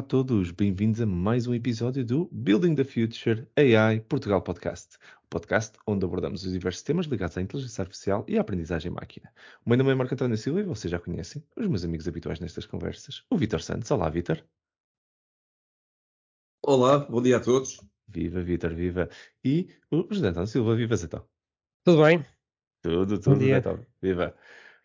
Olá a todos, bem-vindos a mais um episódio do Building the Future AI Portugal Podcast, o podcast onde abordamos os diversos temas ligados à inteligência artificial e à aprendizagem máquina. O meu nome é Marco António Silva e vocês já conhecem os meus amigos habituais nestas conversas, o Vitor Santos. Olá, Vitor. Olá, bom dia a todos. Viva, Vitor, viva. E o José António Silva, viva, Zé Tudo bem? Tudo, tudo, Zé Viva.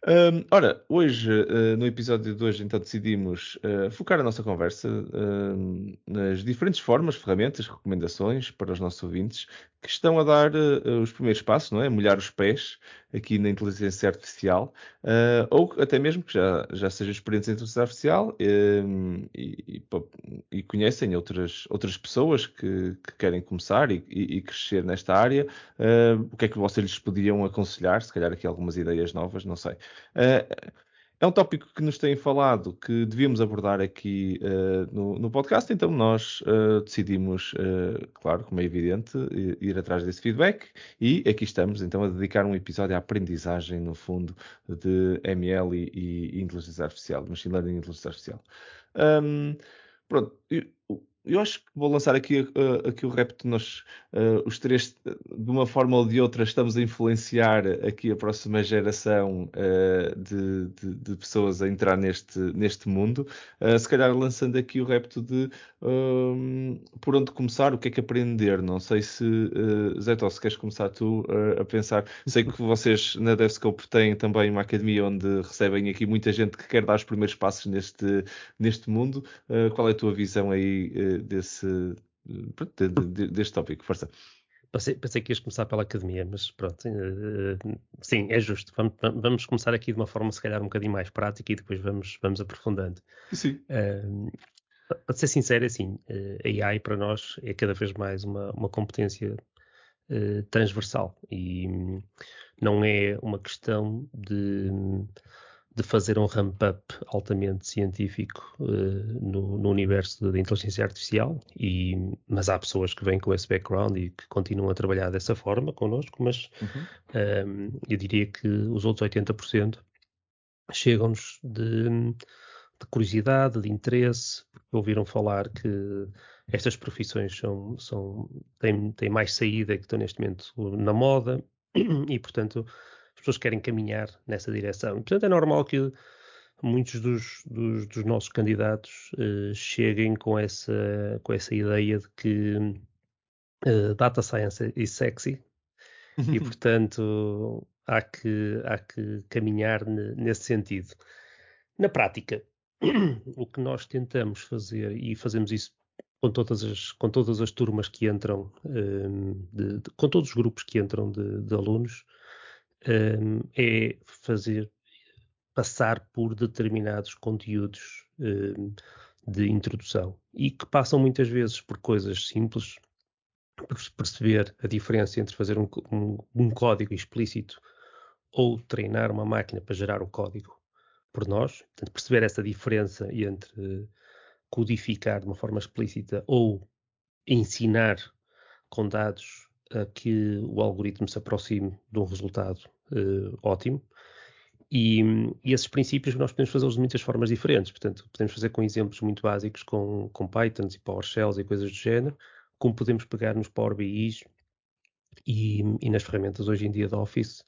Um, ora, hoje, uh, no episódio de hoje, então decidimos uh, focar a nossa conversa uh, nas diferentes formas, ferramentas, recomendações para os nossos ouvintes que estão a dar os primeiros passos, não é? Molhar os pés aqui na inteligência artificial, ou até mesmo que já, já sejam experientes em inteligência artificial e, e, e, conhecem outras, outras pessoas que, que querem começar e, e, crescer nesta área. o que é que vocês lhes podiam aconselhar? Se calhar aqui algumas ideias novas, não sei. É um tópico que nos têm falado que devíamos abordar aqui uh, no, no, podcast, então nós uh, decidimos, uh, claro, como é evidente, ir atrás desse feedback e aqui estamos então a dedicar um episódio à aprendizagem, no fundo, de ML e, e inteligência artificial, machine learning e inteligência artificial. Um, pronto, eu acho que vou lançar aqui, uh, aqui o repto. Nós, uh, os três, de uma forma ou de outra, estamos a influenciar aqui a próxima geração uh, de, de, de, pessoas a entrar neste, neste mundo. se calhar lançando aqui o repto de por onde começar, o que é que aprender. Não sei se, uh, Zé Tó, se queres começar tu a pensar. Sei que vocês na DevScope têm também uma academia onde recebem aqui muita gente que quer dar os primeiros passos neste, neste mundo. qual é a tua visão aí? Desse, de, de, deste tópico. Força. Pensei, pensei, que ias começar pela academia, mas pronto, uh, sim, é justo. Vamos, vamos, começar aqui de uma forma, se calhar, um bocadinho mais prática e depois vamos, vamos aprofundando. Sim. Uh, para ser sincero, assim, uh, a AI para nós é cada vez mais uma, uma competência transversal e não é uma questão de de fazer um ramp-up altamente científico uh, no, no, universo da inteligência artificial, e, mas há pessoas que vêm com esse background e que continuam a trabalhar dessa forma connosco, mas uhum. um, ehm, eu diria que os outros 80% chegam-nos de, de, curiosidade, de interesse, porque ouviram falar que estas profissões são, são, têm, têm mais saída que estão neste momento na moda, e portanto pessoas querem caminhar nessa direção. E, portanto, é normal que muitos dos, dos, dos nossos candidatos uh, cheguem com essa, com essa ideia de que uh, data science é sexy e, portanto, há que, há que caminhar nesse sentido. Na prática, o que nós tentamos fazer, e fazemos isso com todas as, com todas as turmas que entram, um, eh, de, de, com todos os grupos que entram de, de alunos, um, é fazer passar por determinados conteúdos um, de introdução. E que passam muitas vezes por coisas simples, por perceber a diferença entre fazer um, um, um código explícito ou treinar uma máquina para gerar o código por nós, portanto, perceber essa diferença entre codificar de uma forma explícita ou ensinar com dados a que o algoritmo se aproxime de um resultado uh, ótimo. E, e, esses princípios nós podemos fazê-los de muitas formas diferentes. Portanto, podemos fazer com exemplos muito básicos, com, com Pythons e PowerShells e coisas do género, como podemos pegar nos Power BIs e, e, nas ferramentas hoje em dia de Office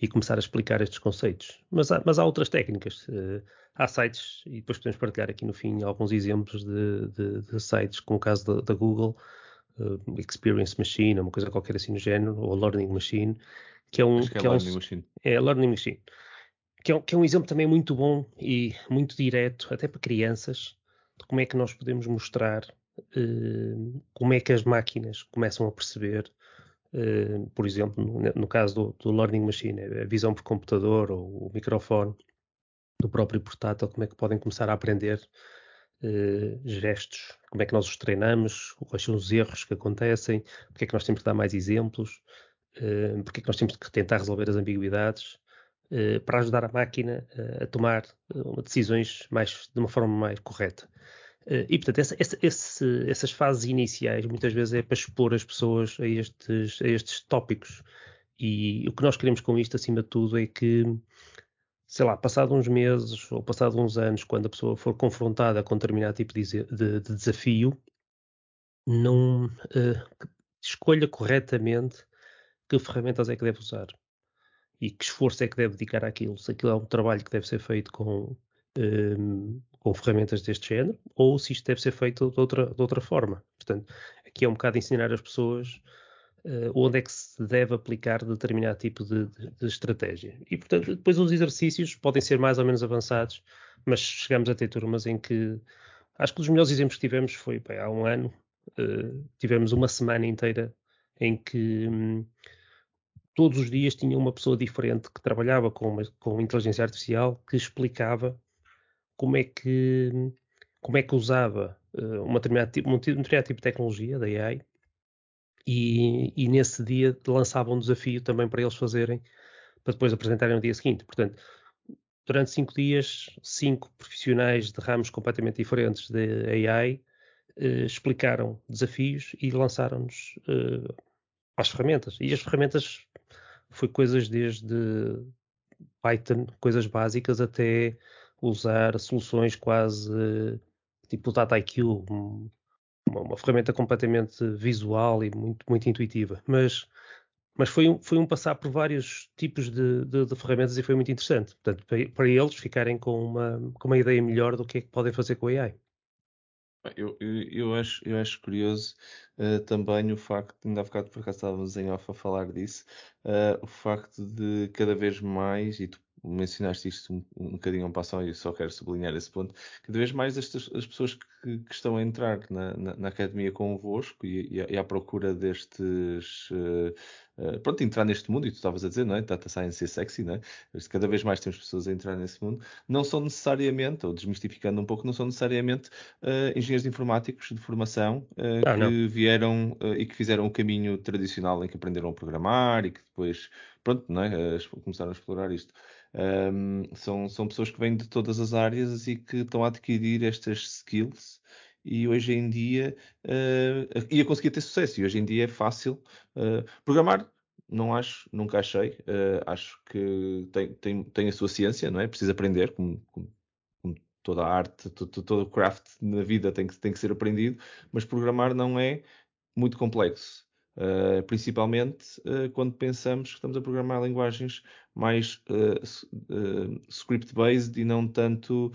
e começar a explicar estes conceitos. Mas há, mas há outras técnicas. Uh, há sites, e depois podemos partilhar aqui no fim alguns exemplos de, de, de sites, como o caso da Google, uh, Experience Machine, uma coisa qualquer assim no género, ou Learning Machine, que é um, que, é que é, Learning um, Machine. É Learning Machine. Que é, que é um exemplo também muito bom e muito direto, até para crianças, de como é que nós podemos mostrar uh, como é que as máquinas começam a perceber, uh, por exemplo, no, no caso do, do, Learning Machine, a visão por computador ou o microfone do próprio portátil, como é que podem começar a aprender uh, gestos, como é que nós os treinamos, quais são os erros que acontecem, porque é que nós temos que dar mais exemplos, uh, porque é que nós temos que tentar resolver as ambiguidades uh, para ajudar a máquina uh, a tomar decisões mais, de uma forma mais correta. e, portanto, essa, essa, esse, essas fases iniciais muitas vezes é para expor as pessoas a estes, a estes tópicos. E o que nós queremos com isto, acima de tudo, é que sei lá, passado uns meses ou passado uns anos, quando a pessoa for confrontada com determinado tipo de, de, de desafio, não uh, escolha corretamente que ferramentas é que deve usar e que esforço é que deve dedicar àquilo. Se aquilo é um trabalho que deve ser feito com, um, com ferramentas deste género ou se isto deve ser feito de outra, de outra forma. Portanto, aqui é um bocado ensinar as pessoas uh, onde é que se deve aplicar determinado tipo de, de, de, estratégia. E, portanto, depois os exercícios podem ser mais ou menos avançados, mas chegamos a ter turmas em que acho que os melhores exemplos que tivemos foi bem, há um ano, uh, tivemos uma semana inteira em que hum, todos os dias tinha uma pessoa diferente que trabalhava com, uma, com inteligência artificial que explicava como é que como é que usava uh, uma determinada, um determinado tipo de tecnologia da AI e, e, nesse dia lançava um desafio também para eles fazerem, para depois apresentarem no dia seguinte. Portanto, durante cinco dias, cinco profissionais de ramos completamente diferentes de AI eh, explicaram desafios e lançaram-nos eh, as ferramentas. E as ferramentas foi coisas desde Python, coisas básicas, até usar soluções quase tipo o DataIQ, um, uma, uma, ferramenta completamente visual e muito, muito intuitiva. Mas, mas foi, um, foi um passar por vários tipos de, de, de ferramentas e foi muito interessante. Portanto, para, para, eles ficarem com uma, com uma ideia melhor do que é que podem fazer com a AI. Eu, eu, eu, acho, eu acho curioso uh, também o facto, ainda há bocado por acaso estávamos em off a falar disso, uh, o facto de cada vez mais, e tu mencionaste isto um, um bocadinho um passo e só quero sublinhar esse ponto, cada vez mais estas, as pessoas que, que estão a entrar na, na, na academia convosco e, e, à procura destes, uh, uh, pronto, entrar neste mundo, e tu estavas a dizer, não é? Data Science é sexy, não é? Cada vez mais temos pessoas a entrar nesse mundo, não são necessariamente, ou desmistificando um pouco, não são necessariamente uh, engenheiros informáticos de formação ah, que não. vieram e que fizeram o caminho tradicional em que aprenderam a programar e que depois, pronto, não é? começaram a explorar isto. Um, são, são pessoas que vêm de todas as áreas e que estão a adquirir estas skills e hoje em dia uh, ia conseguir ter sucesso. E hoje em dia é fácil uh, programar. Não acho, nunca achei uh, acho que tem, tem, tem a sua ciência, não é? Precisa aprender como, como, como toda a arte, todo, todo o craft na vida tem que, tem que ser aprendido, mas programar não é muito complexo Uh, principalmente uh, quando pensamos que estamos a programar linguagens mais uh, script-based e não tanto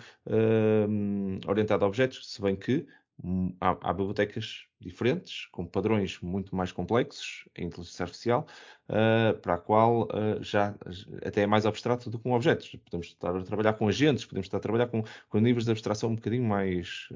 orientado a objetos, se bem que um, há, há, bibliotecas diferentes, com padrões muito mais complexos em inteligência artificial, para a qual já até é mais abstrato do que com objetos. Podemos estar a trabalhar com agentes, podemos estar a trabalhar com, com níveis de abstração um bocadinho mais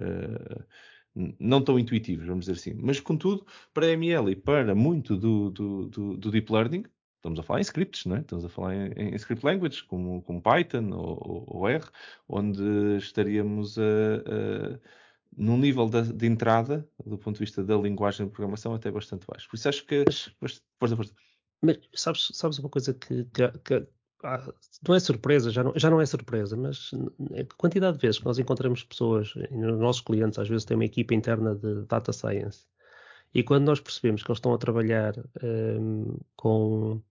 não tão intuitivos, vamos dizer assim. Mas, contudo, para a ML e para muito do, do, do, do Deep Learning, estamos a falar em scripts, não é? estamos a falar em, em script language, como, como Python ou, ou, R, onde estaríamos a, a, num nível de, de, entrada, do ponto de vista da linguagem de programação, até bastante baixo. Por isso acho que. Mas, força, força. Mas sabes, sabes uma coisa que, que, que não é surpresa, já não, já não é surpresa, mas a quantidade de vezes que nós encontramos pessoas, os nossos clientes às vezes têm uma equipa interna de data science, e quando nós percebemos que eles estão a trabalhar um, com,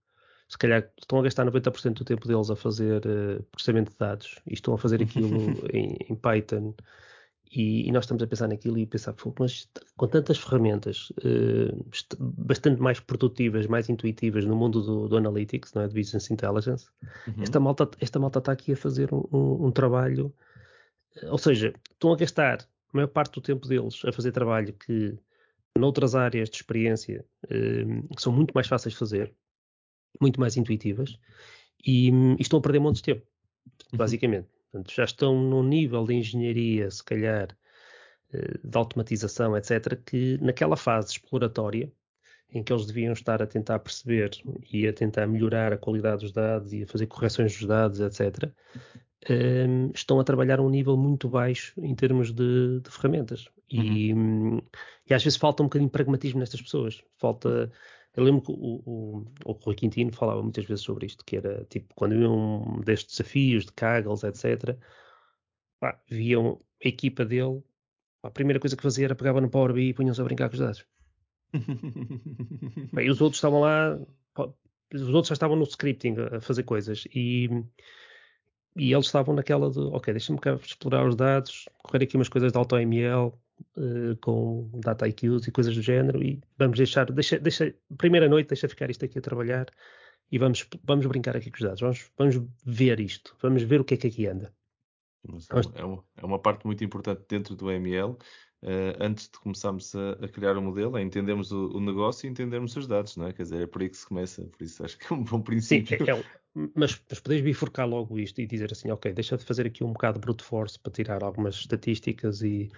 se calhar estão a gastar 90% do tempo deles a fazer uh, processamento de dados e estão a fazer aquilo em, em Python e, e, nós estamos a pensar naquilo e pensar, mas com tantas ferramentas uh, bastante mais produtivas, mais intuitivas no mundo do, do analytics, não é? de business intelligence, uhum. esta, malta, esta malta está aqui a fazer um, um, um trabalho, ou seja, estão a gastar a maior parte do tempo deles a fazer trabalho que noutras áreas de experiência uh, são muito mais fáceis de fazer, muito mais intuitivas, e, e estão a perder um monte de tempo, uhum. Portanto, já estão num nível de engenharia, se calhar, eh, de automatização, etc., que naquela fase exploratória, em que eles deviam estar a tentar perceber e a tentar melhorar a qualidade dos dados e a fazer correções dos dados, etc., ehm, estão a trabalhar a um nível muito baixo em termos de, de ferramentas. E, uhum. e, às vezes falta um bocadinho de pragmatismo nestas pessoas. Falta eu lembro que o, o, o Rui Quintino falava muitas vezes sobre isto, que era tipo, quando iam destes desafios de Kaggle, etc., pá, viam a equipa dele, pá, a primeira coisa que fazia era pegava no Power BI e punham-se a brincar com os dados. e os outros estavam lá, os outros já estavam no scripting a fazer coisas e e eles estavam naquela de, ok, deixa-me explorar os dados, correr aqui umas coisas de AutoML uh, com data IQs e coisas do género e vamos deixar, deixa, deixa, primeira noite deixa ficar isto aqui a trabalhar e vamos, vamos brincar aqui com os dados, vamos, vamos ver isto, vamos ver o que é que aqui anda. É, uma, é uma parte muito importante dentro do ML, Uh, antes de começarmos a, a, criar o modelo, é entendermos o, o, negócio e entendermos os dados, não é? Quer dizer, é por aí que se começa, por isso acho que é um bom princípio. Sim, é, é, mas, mas podes bifurcar logo isto e dizer assim, ok, deixa de fazer aqui um bocado de brute force para tirar algumas estatísticas e,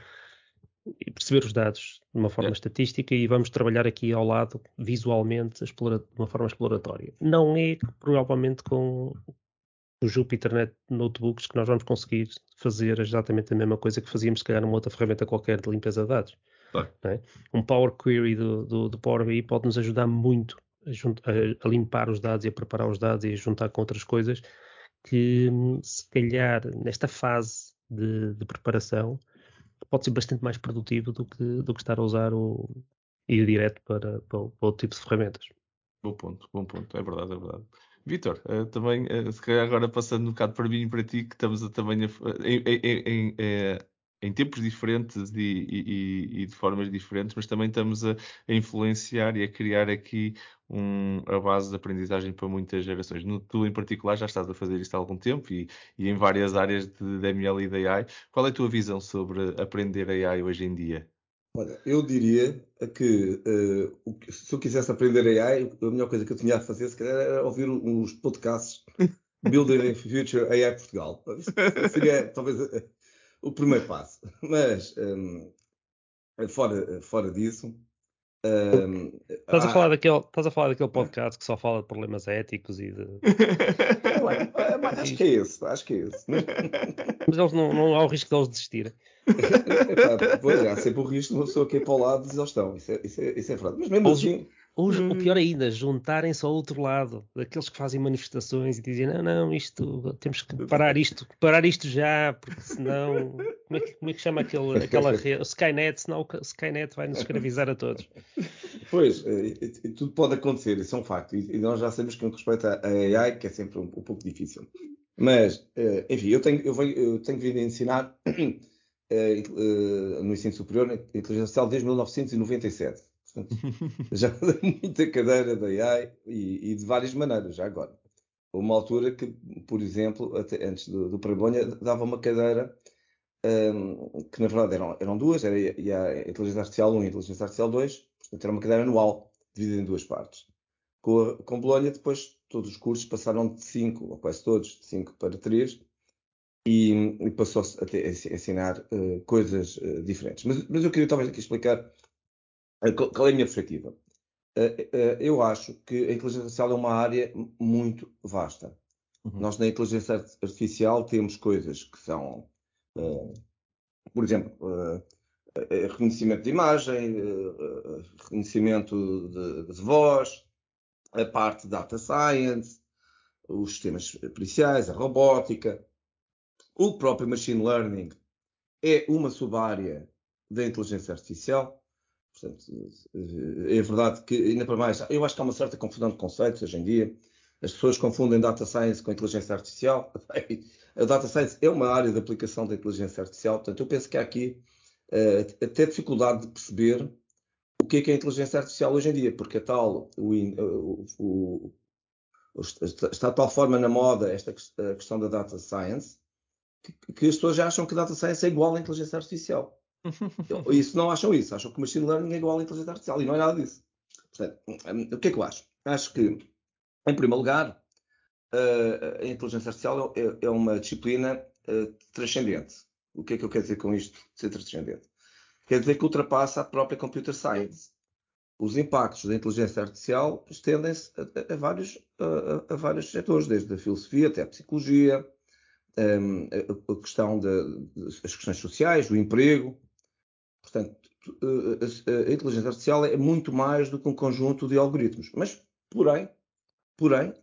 e perceber os dados de uma forma é. estatística e vamos trabalhar aqui ao lado, visualmente, explora, de uma forma exploratória. Não é provavelmente com o Jupyter Net Notebooks que nós vamos conseguir fazer exatamente a mesma coisa que fazíamos, se calhar, numa outra ferramenta qualquer de limpeza de dados. É? Um Power Query do, do, do Power BI pode nos ajudar muito a, a, a, limpar os dados e a preparar os dados e a juntar com outras coisas que, se calhar, nesta fase de, de preparação, pode ser bastante mais produtivo do que, do que estar a usar o ir direto para, para, para outro tipo de ferramentas. Bom ponto, bom ponto, é verdade, é verdade. Vitor, uh, também, uh, se calhar agora passando um bocado para mim e para ti, que estamos a, também a, em, em, em, eh, em, tempos diferentes e, e, e, de formas diferentes, mas também estamos a, a, influenciar e a criar aqui um, a base de aprendizagem para muitas gerações. No, tu, em particular, já estás a fazer isto há algum tempo e, e em várias áreas de, de ML e de AI. Qual é a tua visão sobre aprender AI hoje em dia? Olha, eu diria que uh, se eu quisesse aprender AI, a melhor coisa que eu tinha a fazer, se calhar, era ouvir os podcasts Building Future AI Portugal. Seria talvez uh, o primeiro passo. Mas, um, fora, fora disso. Um, estás, a falar daquele, estás a falar daquele podcast que só fala de problemas éticos e de. acho que é esse, acho que é esse. Mas eles não, não há o risco de eles desistirem. pois é, há sempre o risco de uma pessoa que ir para o lado de exaustão. Isso é, isso é, isso é verdade. Mas mesmo assim. Ou, o pior ainda, juntarem-se ao outro lado, daqueles que fazem manifestações e dizem: não, não, isto temos que parar isto, parar isto já, porque senão. Como é que, como é que chama aquele, aquela rede? O Skynet, senão o Skynet vai nos escravizar a todos. Pois, e, e, tudo pode acontecer, isso é um facto. E, nós já sabemos que no que respeita a AI, que é sempre um, um pouco difícil. Mas, eh, enfim, eu tenho, eu, venho, eu tenho vindo a ensinar eh, no ensino superior inteligência artificial desde 1997. Já dei muita cadeira da AI e, e, de várias maneiras, já agora. Uma altura que, por exemplo, até antes do, do Prebolha, dava uma cadeira um, que na verdade eram, eram duas, era a inteligência artificial 1 e a inteligência artificial 2, portanto era uma cadeira anual, dividida em duas partes. Com, a, com Bolonha, depois todos os cursos passaram de 5, ou quase todos, de 5 para 3, e, e passou-se a, a, ensinar uh, coisas uh, diferentes. Mas, mas, eu queria talvez aqui explicar qual é a minha perspectiva. eu acho que a inteligência artificial é uma área muito vasta. Uhum. Nós na inteligência artificial temos coisas que são, por exemplo, reconhecimento de imagem, reconhecimento de, de voz, a parte de data science, os sistemas periciais, a robótica, o próprio machine learning é uma sub-área da inteligência artificial. Portanto, é verdade que, ainda para mais, eu acho que há uma certa confusão de conceitos hoje em dia. As pessoas confundem data science com inteligência artificial. A data science é uma área de aplicação da inteligência artificial. Portanto, eu penso que há aqui uh, até dificuldade de perceber o que é, que é a inteligência artificial hoje em dia, porque a tal, o, o, o, está de tal forma na moda esta questão da data science que, que as pessoas já acham que data science é igual à inteligência artificial. Isso não acham isso, acham que machine learning é igual à inteligência artificial e não é nada disso. Portanto, o que é que eu acho? Acho que, em primeiro lugar, a inteligência artificial é, é uma disciplina transcendente. O que é que eu quero dizer com isto, ser transcendente? Quer dizer que ultrapassa a própria computer science. Os impactos da inteligência artificial estendem-se a, a, vários, a, a, vários setores, desde a filosofia até a psicologia, um, a, questão das questões sociais, do emprego. Portanto, a, a, inteligência artificial é muito mais do que um conjunto de algoritmos. Mas, porém, porém,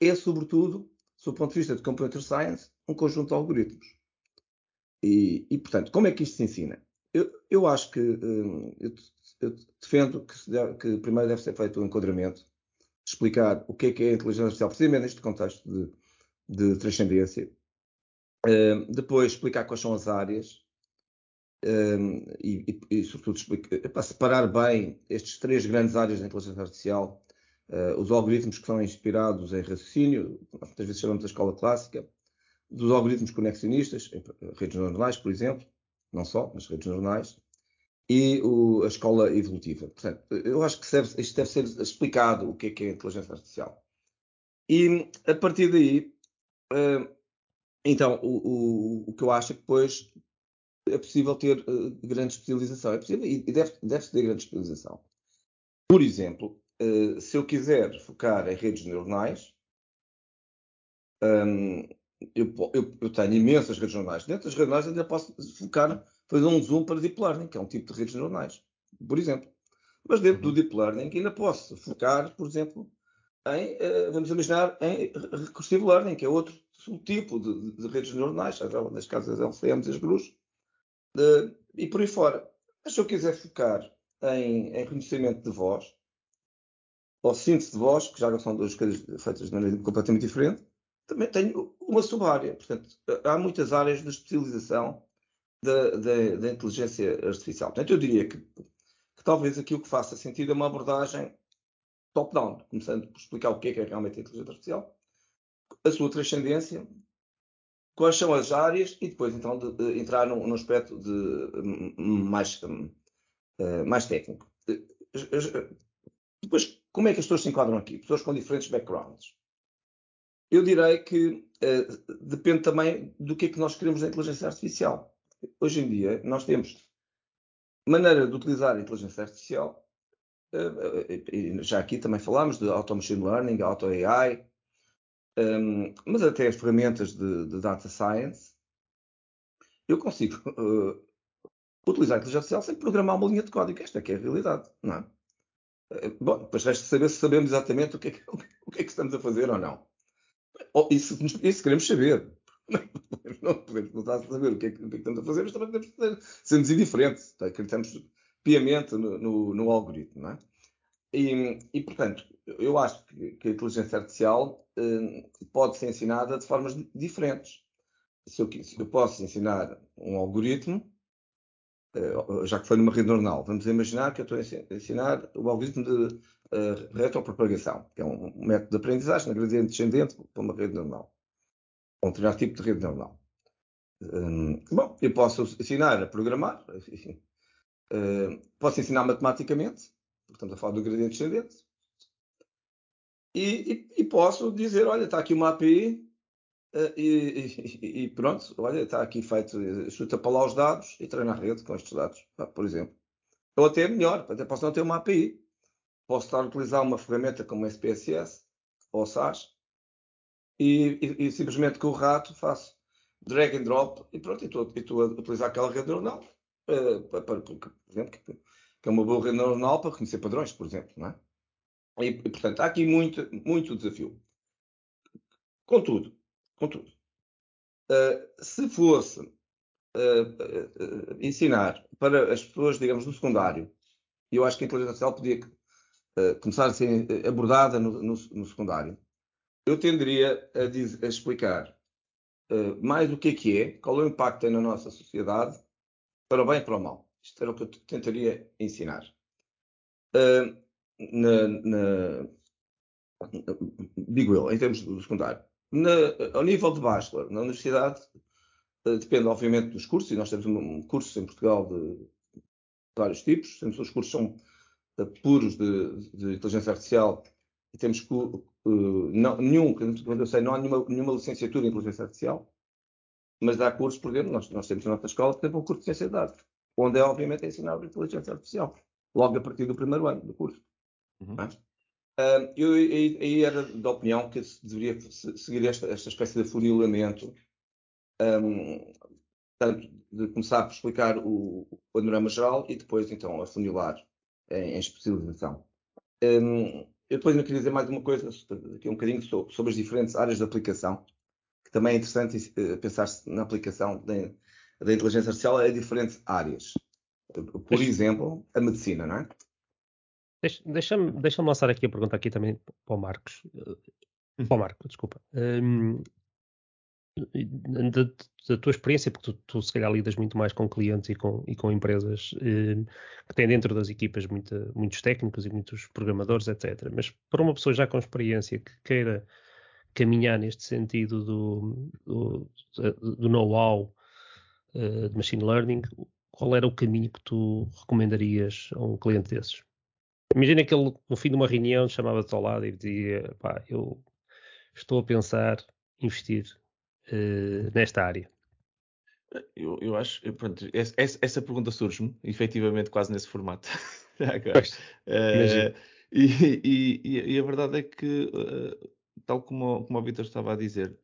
é sobretudo, do ponto de vista de computer science, um conjunto de algoritmos. E, e portanto, como é que isto se ensina? Eu, eu acho que eu, eu, defendo que, deve, que, primeiro deve ser feito um enquadramento, explicar o que é que é a inteligência artificial, precisamente neste contexto de, de transcendência, depois explicar quais são as áreas um, e, e, e, sobretudo, para separar bem estes três grandes áreas da inteligência artificial, uh, os algoritmos que são inspirados em raciocínio, muitas vezes chamamos da escola clássica, dos algoritmos conexionistas, redes neuronais, por exemplo, não só, mas redes neuronais, e o, a escola evolutiva. Portanto, eu acho que deve, isto deve ser explicado o que é que é inteligência artificial. E a partir daí, uh, então, o, o, o, que eu acho é que depois é possível ter uh, grande especialização. É possível e deve, deve ter grande especialização. Por exemplo, uh, se eu quiser focar em redes neuronais, um, eu, eu, eu, tenho imensas redes neuronais. Dentro das redes neuronais ainda posso focar, fazer um zoom para deep learning, que é um tipo de redes neuronais, por exemplo. Mas dentro do uhum. deep learning ainda posso focar, por exemplo, em, uh, vamos imaginar, em recursive learning, que é outro subtipo de, de, de redes neuronais, neste caso as LCMs e as GRUs, uh, e por aí fora. Mas se eu quiser focar em, em reconhecimento de voz, ou síntese de voz, que já são duas coisas feitas de maneira completamente diferente, também tenho uma sub-área. Portanto, há muitas áreas de especialização da, da, inteligência artificial. Portanto, eu diria que, que talvez aqui o que faça sentido é uma abordagem top-down, começando por explicar o que é, que é realmente a inteligência artificial, a sua transcendência, quais são as áreas e depois então de, de entrar num, num, aspecto de, mais, uh, mais técnico. Depois, como é que as pessoas se enquadram aqui? Pessoas com diferentes backgrounds. Eu direi que depende também do que é que nós queremos da inteligência artificial. Hoje em dia, nós temos maneira de utilizar a inteligência artificial. Já aqui também falámos de Auto Machine Learning, Auto AI, um, mas até ferramentas de, de, data science, eu consigo uh, utilizar a inteligência artificial sem programar uma linha de código. Esta é que é a realidade, não é? Uh, bom, depois resta saber se sabemos exatamente o que, é que, o que é que estamos a fazer ou não. Oh, isso, isso queremos saber. Não podemos voltar a saber o que, é que, o que, é que estamos a fazer, mas também podemos fazer, sermos indiferentes. Tá? Acreditamos piamente no, no, no algoritmo, não é? E, e, portanto, eu acho que, que a inteligência artificial eh, pode ser ensinada de formas diferentes. Se eu, se eu, posso ensinar um algoritmo, eh, já que foi numa rede neuronal, vamos imaginar que eu estou a ensinar o algoritmo de uh, retropropagação, que é um, método de aprendizagem na gradiente descendente para uma rede neuronal. Um determinado tipo de rede. Um, bom, eu posso ensinar a programar, enfim, posso ensinar matematicamente, Estamos a falar do gradiente descendente. E, e, e posso dizer, olha, está aqui uma API uh, e, e, pronto, olha, está aqui feito, chuta para lá os dados e treina a rede com estes dados, por exemplo. Ou até melhor, até posso não ter uma API. Posso estar a utilizar uma ferramenta como SPSS ou SAS e, simplesmente com o rato faço drag and drop e pronto, e estou, a utilizar aquela rede neuronal uh, para, para, por exemplo, que é uma boa rede neuronal para reconhecer padrões, por exemplo. Não é? E, portanto, há aqui muito, muito desafio. Contudo, contudo uh, se fosse uh, uh, ensinar para as pessoas, digamos, no secundário, eu acho que a inteligência artificial podia começar a ser abordada no, no, no secundário, eu tenderia a, dizer, a explicar mais o que é que é, qual é o impacto que tem na nossa sociedade, para o bem e para o mal. Isto era o que eu tentaria ensinar. Uh, na, na, digo eu, em termos do secundário. Na, ao nível de bachelor, na universidade, uh, depende obviamente dos cursos, e nós temos um, curso em Portugal de, vários tipos. Temos os cursos são uh, puros de, de, inteligência artificial e temos uh, não, nenhum, que eu sei, não há nenhuma, nenhuma licenciatura em inteligência artificial, mas há cursos, por exemplo, nós, nós temos na nossa escola que tem um curso de ciência de dados onde é obviamente é ensinado inteligência artificial, logo a partir do primeiro ano do curso. Uhum. Uh, eu aí era da opinião que se deveria seguir esta, esta espécie de funilamento, um, tanto de começar por explicar o, o, panorama geral e depois então afunilar em, em especialização. Um, eu depois ainda queria dizer mais uma coisa, aqui um bocadinho sobre, sobre as diferentes áreas de aplicação, que também é interessante uh, pensar-se na aplicação de, da inteligência artificial a diferentes áreas. Por exemplo, a medicina, não é? Deixa-me deixa lançar aqui a pergunta aqui também para o Marcos. Para o Marco, desculpa. Um, da, da, tua experiência, porque tu, tu, se calhar lidas muito mais com clientes e com, e com empresas eh, que têm dentro das equipas muita, muitos técnicos e muitos programadores, etc. Mas para uma pessoa já com experiência que queira caminhar neste sentido do, do, do know-how uh, de machine learning, qual era o caminho que tu recomendarias a um cliente desses? Imagina que ele, no fim de uma reunião, chamava-te ao lado e dizia: pá, eu estou a pensar investir uh, nesta área. Eu, eu acho, pronto, essa, essa pergunta surge-me, efetivamente, quase nesse formato. uh, e, e, e, a verdade é que, uh, tal como, como o Vitor estava a dizer,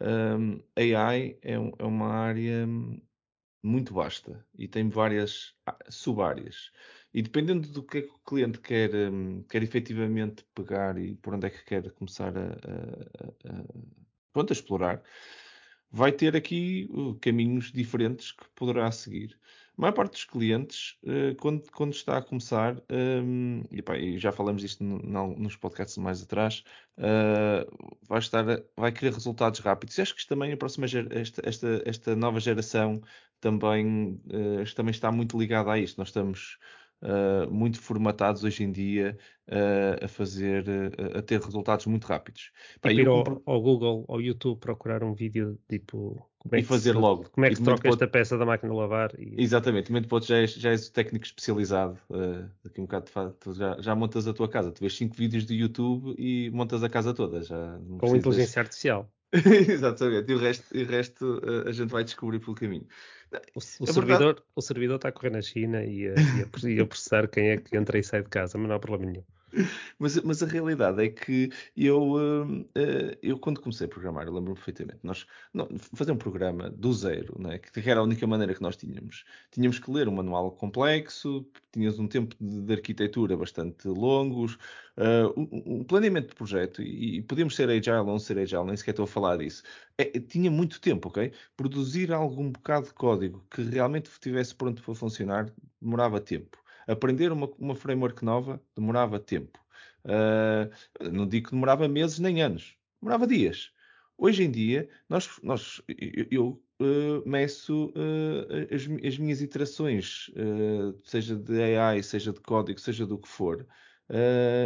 um, AI é, é, uma área muito vasta e tem várias ah, sub-áreas. E dependendo do que é que o cliente quer, um, quer efetivamente pegar e por onde é que quer começar a, a, a, pronto, a explorar, vai ter aqui uh, caminhos diferentes que poderá seguir. A maior parte dos clientes, uh, quando, quando está a começar, um, e, pá, já falamos disto no, no, nos podcasts mais atrás, uh, vai, estar, vai querer resultados rápidos. E acho que também, a próxima esta, esta, esta nova geração também, também está muito ligada a isto. Nós estamos uh, muito formatados hoje em dia uh, a fazer, uh, a ter resultados muito rápidos. Tipo ir ao, compro... ao, Google, ao YouTube, procurar um vídeo tipo. e fazer se, logo. Como é que se troca esta peça da máquina de lavar? E... Exatamente, momento para já és, já és o técnico especializado. daqui um bocado tu já, já montas a tua casa. Tu vês 5 vídeos do YouTube e montas a casa toda. Já Com inteligência artificial. Exatamente, e o resto, e o resto a gente vai descobrir pelo caminho. O, o servidor, verdade... o servidor está a correr na China e a, e a, processar quem é que entra e sai de casa, mas não há problema nenhum. Mas, mas a realidade é que eu, uh, eu quando comecei a programar, eu lembro-me perfeitamente, nós fazer um programa do zero, né, que era a única maneira que nós tínhamos. Tínhamos que ler um manual complexo, tínhamos um tempo de, de arquitetura bastante longos, uh, um, um, planeamento de projeto, e, e podíamos ser agile ou não ser agile, nem sequer estou a falar disso. É, tinha muito tempo, ok? Produzir algum bocado de código que realmente estivesse pronto para funcionar demorava tempo. Aprender uma, uma framework nova demorava tempo. Uh, não digo que demorava meses nem anos, demorava dias. Hoje em dia, nós, nós, eu, eu uh, meço uh, as, as, minhas iterações, seja de AI, seja de código, seja do que for,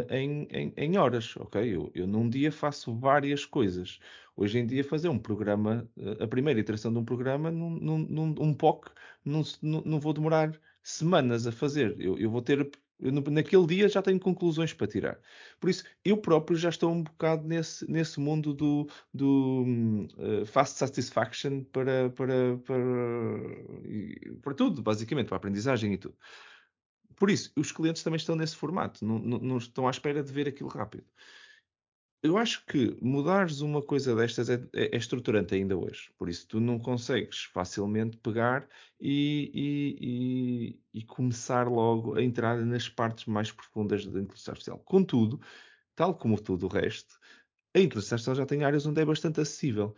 em, em, em, horas, ok? Eu, eu num dia faço várias coisas. Hoje em dia, fazer um programa, a primeira iteração de um programa, num, num, num um POC, não, não vou demorar semanas a fazer. Eu, eu vou ter. Eu, naquele dia já tenho conclusões para tirar. Por isso, eu próprio já estou um bocado nesse, nesse mundo do, do uh, fast satisfaction para, para, para, para tudo, basicamente, para a aprendizagem e tudo. Por isso, os clientes também estão nesse formato, não, não, não estão à espera de ver aquilo rápido eu acho que mudares uma coisa destas é, é, é, estruturante ainda hoje. Por isso, tu não consegues facilmente pegar e, e, e, e, começar logo a entrar nas partes mais profundas da inteligência artificial. Contudo, tal como tudo o resto, a inteligência artificial já tem áreas onde é bastante acessível.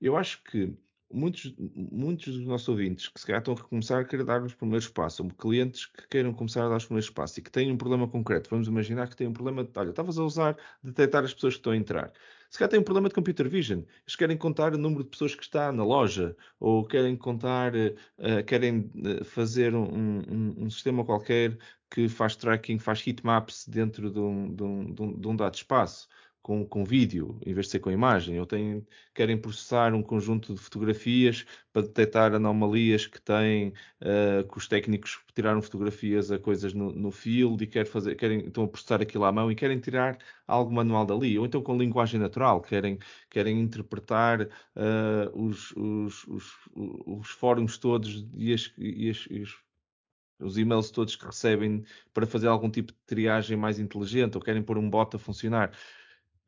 Eu acho que muitos, muitos dos nossos ouvintes que se calhar estão a começar a querer dar os primeiros passos, ou clientes que queiram começar a dar os primeiros passos e que têm um problema concreto, vamos imaginar que têm um problema de, olha, estavas a usar, detectar as pessoas que estão a entrar. Se calhar têm um problema de computer vision, eles querem contar o número de pessoas que está na loja, ou querem contar, uh, querem eh, fazer um, um, um, sistema qualquer que faz tracking, faz heatmaps dentro de um, de um, de um dado espaço com, com vídeo, em vez de ser com imagem, ou têm, querem processar um conjunto de fotografias para detectar anomalias que têm, uh, que os técnicos tiraram fotografias a coisas no, no field e querem fazer, querem, estão a processar aquilo à mão e querem tirar algo manual dali, ou então com linguagem natural, querem, querem interpretar uh, os, os, os, os, fóruns todos e, as, e, as, e os e-mails todos que recebem para fazer algum tipo de triagem mais inteligente ou querem pôr um bot a funcionar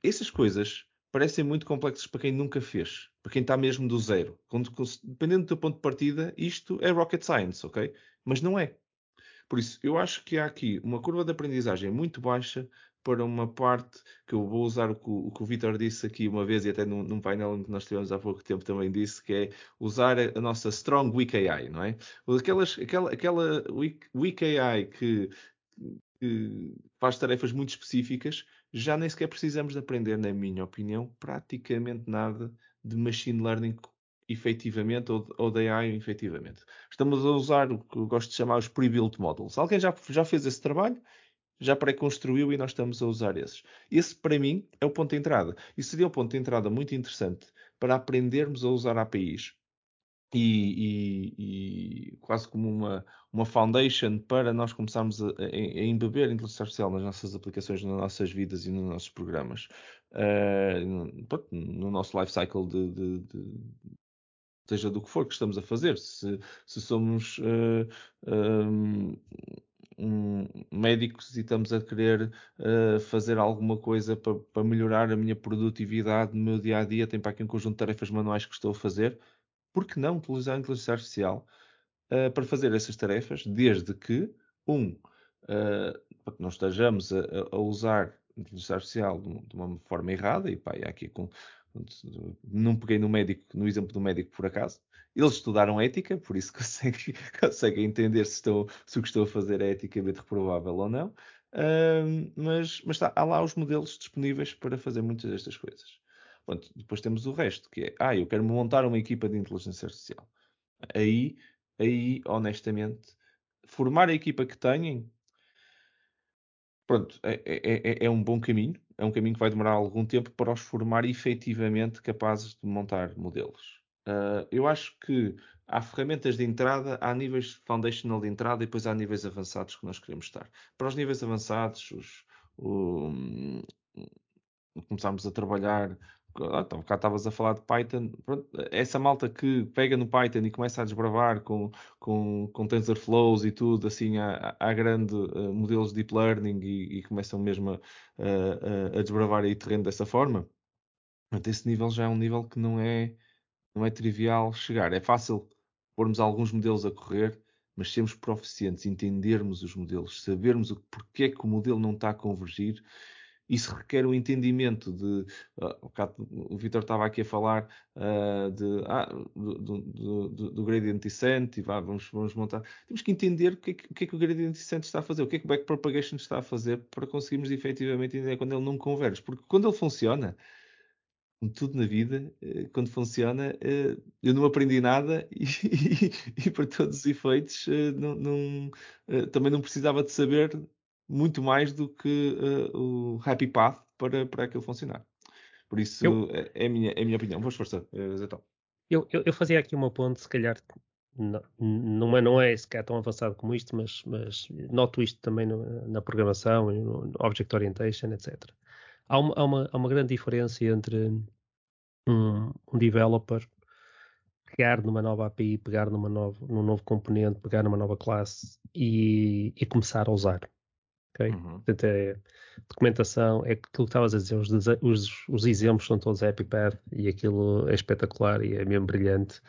essas coisas parecem muito complexas para quem nunca fez, para quem está mesmo do zero. Quando, dependendo do teu ponto de partida, isto é rocket science, ok? Mas não é. Por isso, eu acho que há aqui uma curva de aprendizagem muito baixa para uma parte que eu vou usar o que o, o Vitor disse aqui uma vez e até num, num, painel que nós tivemos há pouco tempo também disse, que é usar a, nossa Strong Weak AI, não é? Aquelas, aquela aquela weak, weak AI que, que faz tarefas muito específicas, já nem sequer precisamos de aprender, na minha opinião, praticamente nada de machine learning efetivamente ou, ou AI efetivamente. Estamos a usar o que eu gosto de chamar os pre-built models. Alguém já, já fez esse trabalho? Já pré-construiu e nós estamos a usar esses. Esse, para mim, é o ponto de entrada. E seria o ponto de entrada muito interessante para aprendermos a usar APIs e, e, e, quase como uma, uma foundation para nós começarmos a, a, a, embeber a inteligência artificial nas nossas aplicações, nas nossas vidas e nos nossos programas, uh, no, no, nosso life cycle de, de, de, seja do que for que estamos a fazer. Se, se somos uh, um, médicos e estamos a querer uh, fazer alguma coisa para, para melhorar a minha produtividade no meu dia a dia, tem para aqui um conjunto de tarefas manuais que estou a fazer por que não utilizar a inteligência artificial uh, para fazer essas tarefas, desde que, um, uh, não estejamos a, a, usar a inteligência artificial de, uma forma errada, e pá, aqui com, não peguei no médico, no exemplo do médico por acaso, eles estudaram ética, por isso conseguem, entender se, estou, se o que estou a fazer é eticamente reprovável ou não. Uh, mas, mas está, há lá os modelos disponíveis para fazer muitas destas coisas. Pronto, depois temos o resto, que é, ah, eu quero montar uma equipa de inteligência artificial. Aí, aí, honestamente, formar a equipa que têm, pronto, é, é, é, é um bom caminho. É um caminho que vai demorar algum tempo para os formar efetivamente capazes de montar modelos. Uh, eu acho que há ferramentas de entrada, há níveis foundational de entrada e depois há níveis avançados que nós queremos estar. Para os níveis avançados, os, o, começarmos a trabalhar ah, então, cá estavas a falar de Python, pronto, essa malta que pega no Python e começa a desbravar com, com, com TensorFlows e tudo, assim, há, há grande uh, modelos de deep learning e, e começam mesmo a, a, a, desbravar aí terreno dessa forma. Portanto, esse nível já é um nível que não é, não é trivial chegar. É fácil pormos alguns modelos a correr, mas sermos proficientes, entendermos os modelos, sabermos o, porque é que o modelo não está a convergir isso requer um entendimento de. Uh, o Vitor estava aqui a falar uh, de, ah, do, do, do, do, gradient descent e vá, vamos, vamos montar. Temos que entender o que, é que, o que, é que o gradient descent está a fazer, o que é que o backpropagation está a fazer para conseguirmos efetivamente entender quando ele não converge. Porque quando ele funciona, como tudo na vida, eh, quando funciona, eh, eu não aprendi nada e, e, e para todos os efeitos eh, não, não, também não precisava de saber muito mais do que uh, o Happy Path para, para aquilo funcionar. Por isso, eu, é, é, a minha, é a minha opinião. Vamos forçar, eh, Zetão. Eu, eu, eu, fazia aqui uma ponte, se calhar, não, não, é, não é sequer tão avançado como isto, mas, mas noto isto também no, na programação, no Object Orientation, etc. Há uma, há uma, há uma grande diferença entre um, um developer pegar numa nova API, pegar numa nova, num novo componente, pegar numa nova classe e, e começar a usar ok? Uhum. Portanto, é documentação, é aquilo que estavas a dizer, os, os, os, exemplos são todos EpiPath e aquilo é espetacular e é mesmo brilhante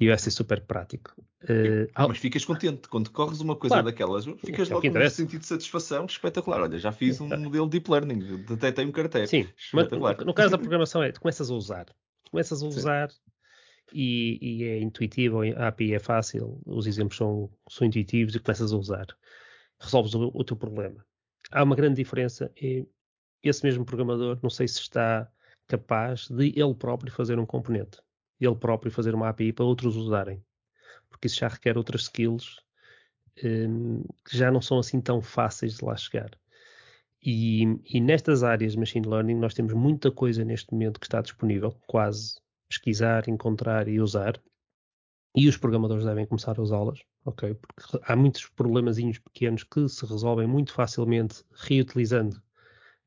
e vai ser super prático. Uh, mas ficas contente quando corres uma coisa claro, daquelas, ficas é logo com um sentido de satisfação espetacular. Olha, já fiz um modelo deep learning, detectei um carteiro. Sim, mas no caso da programação é, tu começas a usar, tu começas a usar e, e, é intuitivo, a API é fácil, os exemplos são, são intuitivos e começas a usar. Resolves o, o teu problema há uma grande diferença. E esse mesmo programador, não sei se está capaz de ele próprio fazer um componente, ele próprio fazer uma API para outros usarem, porque isso já requer outras skills um, que já não são assim tão fáceis de lá chegar. E, e, nestas áreas de machine learning nós temos muita coisa neste momento que está disponível, quase pesquisar, encontrar e usar. E os programadores devem começar a usá-las ok? Porque há muitos problemazinhos pequenos que se resolvem muito facilmente reutilizando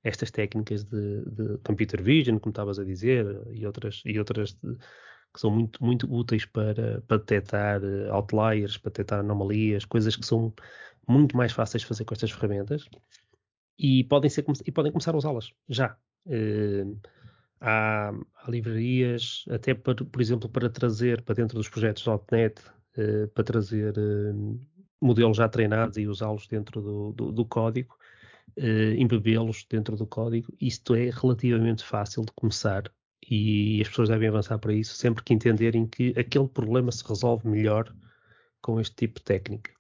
estas técnicas de, de computer vision, como estavas a dizer, e outras, e outras de, que são muito, muito úteis para, para detectar eh, outliers, para detectar anomalias, coisas que são muito mais fáceis de fazer com estas ferramentas e podem, ser, e podem começar a usá-las já. Uh, há, há, livrarias, até por, por exemplo, para trazer para dentro dos projetos .NET eh, para trazer uh, modelos já treinados e usá-los dentro do, do, do código, uh, embebê-los dentro do código. Isto é relativamente fácil de começar e as pessoas devem avançar para isso sempre que entenderem que aquele problema se resolve melhor com este tipo de técnica.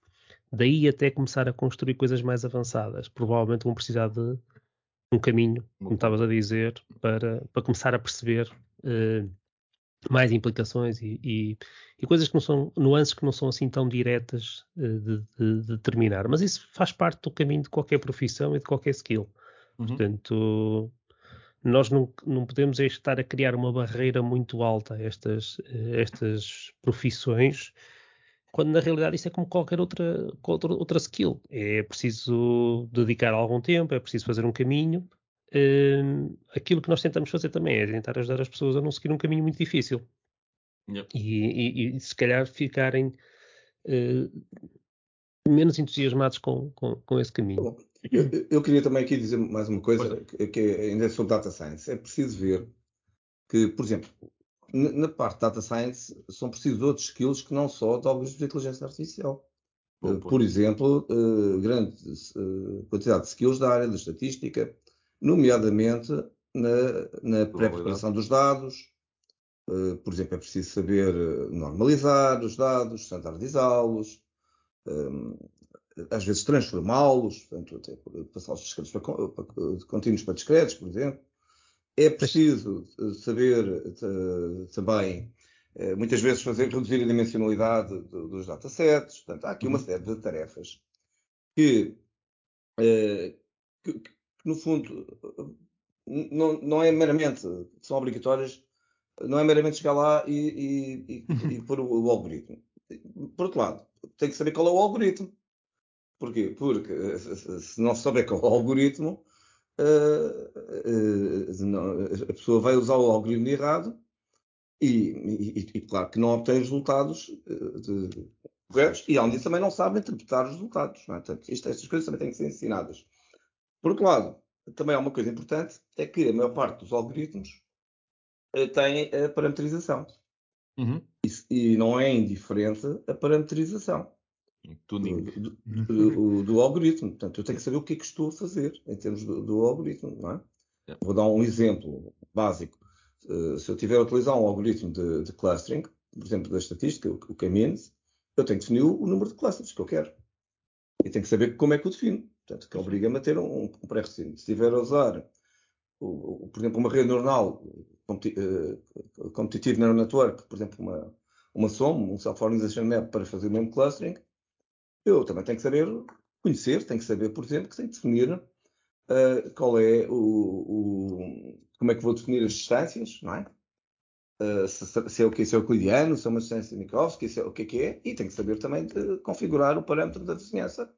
Daí até começar a construir coisas mais avançadas. Provavelmente vão precisar de um caminho, como estavas a dizer, para, para começar a perceber uh, mais implicações e, e, e, coisas que não são, nuances que não são assim tão diretas uh, de, de, de, determinar. Mas isso faz parte do caminho de qualquer profissão e de qualquer skill. Uhum. Portanto, nós não, não podemos estar a criar uma barreira muito alta a estas, a estas profissões, quando na realidade isso é como qualquer outra, qualquer outra skill. É preciso dedicar algum tempo, é preciso fazer um caminho uh, aquilo que nós tentamos fazer também é tentar ajudar as pessoas a não seguir um caminho muito difícil. Yep. E, e, e, se calhar ficarem uh, menos entusiasmados com, com, com esse caminho. Eu, eu, queria também aqui dizer mais uma coisa, que, que é ainda sobre data science. É preciso ver que, por exemplo, na parte de data science são precisos outros skills que não só de algoritmos de inteligência artificial. Bom, por exemplo, uh, grande uh, quantidade de skills da área da estatística, nomeadamente na, na pré-preparação dos dados. Uh, por exemplo, é preciso saber eh, normalizar os dados, standardizá-los, um, eh, às vezes transformá-los, portanto, passá-los de discretos para, para, de contínuos para discretos, por exemplo. É preciso saber uh, também, uh, muitas vezes, fazer, reduzir a dimensionalidade dos datasets. Portanto, há aqui uma uhum. série de tarefas que, que, que no fundo não, não é meramente, são obrigatórias, não é meramente chegar lá e, e, e, e pôr o, o, algoritmo. Por outro lado, tem que saber qual é o algoritmo. Porquê? Porque se não souber qual é o algoritmo, uh, uh, não, a pessoa vai usar o algoritmo errado e, e, claro que não obtém resultados corretos e além disso também não sabe interpretar os resultados. É? Portanto, isto, estas coisas também têm que ser ensinadas. Por outro lado, também há uma coisa importante, é que a maior parte dos algoritmos tem a parametrização. Uhum. E, e, não é indiferente a parametrização Tuning. Do, do, do, do, algoritmo. Portanto, eu tenho que saber o que é que estou a fazer em termos do, algoritmo. Não é? Yeah. Vou dar um exemplo básico. Uh, se eu tiver a utilizar um algoritmo de, de clustering, por exemplo, da estatística, o, o K-means, eu tenho que definir o, o número de clusters que eu quero. E tenho que saber como é que eu defino. Portanto, que obriga-me a ter um, um pré-requisito. Se estiver a usar, o, o, por exemplo, uma rede neuronal, uh, Competitive Neural Network, por exemplo, uma, uma SOM, um Self-Organization Map para fazer o mesmo clustering, eu também tenho que saber conhecer, tenho que saber, por exemplo, que tenho que definir uh, qual é o, o, como é que vou definir as distâncias, não é? Uh, se, se, é o que se é euclidiano, se é uma distância de Minkowski, se é o que é que é, e tenho que saber também de configurar o parâmetro da vizinhança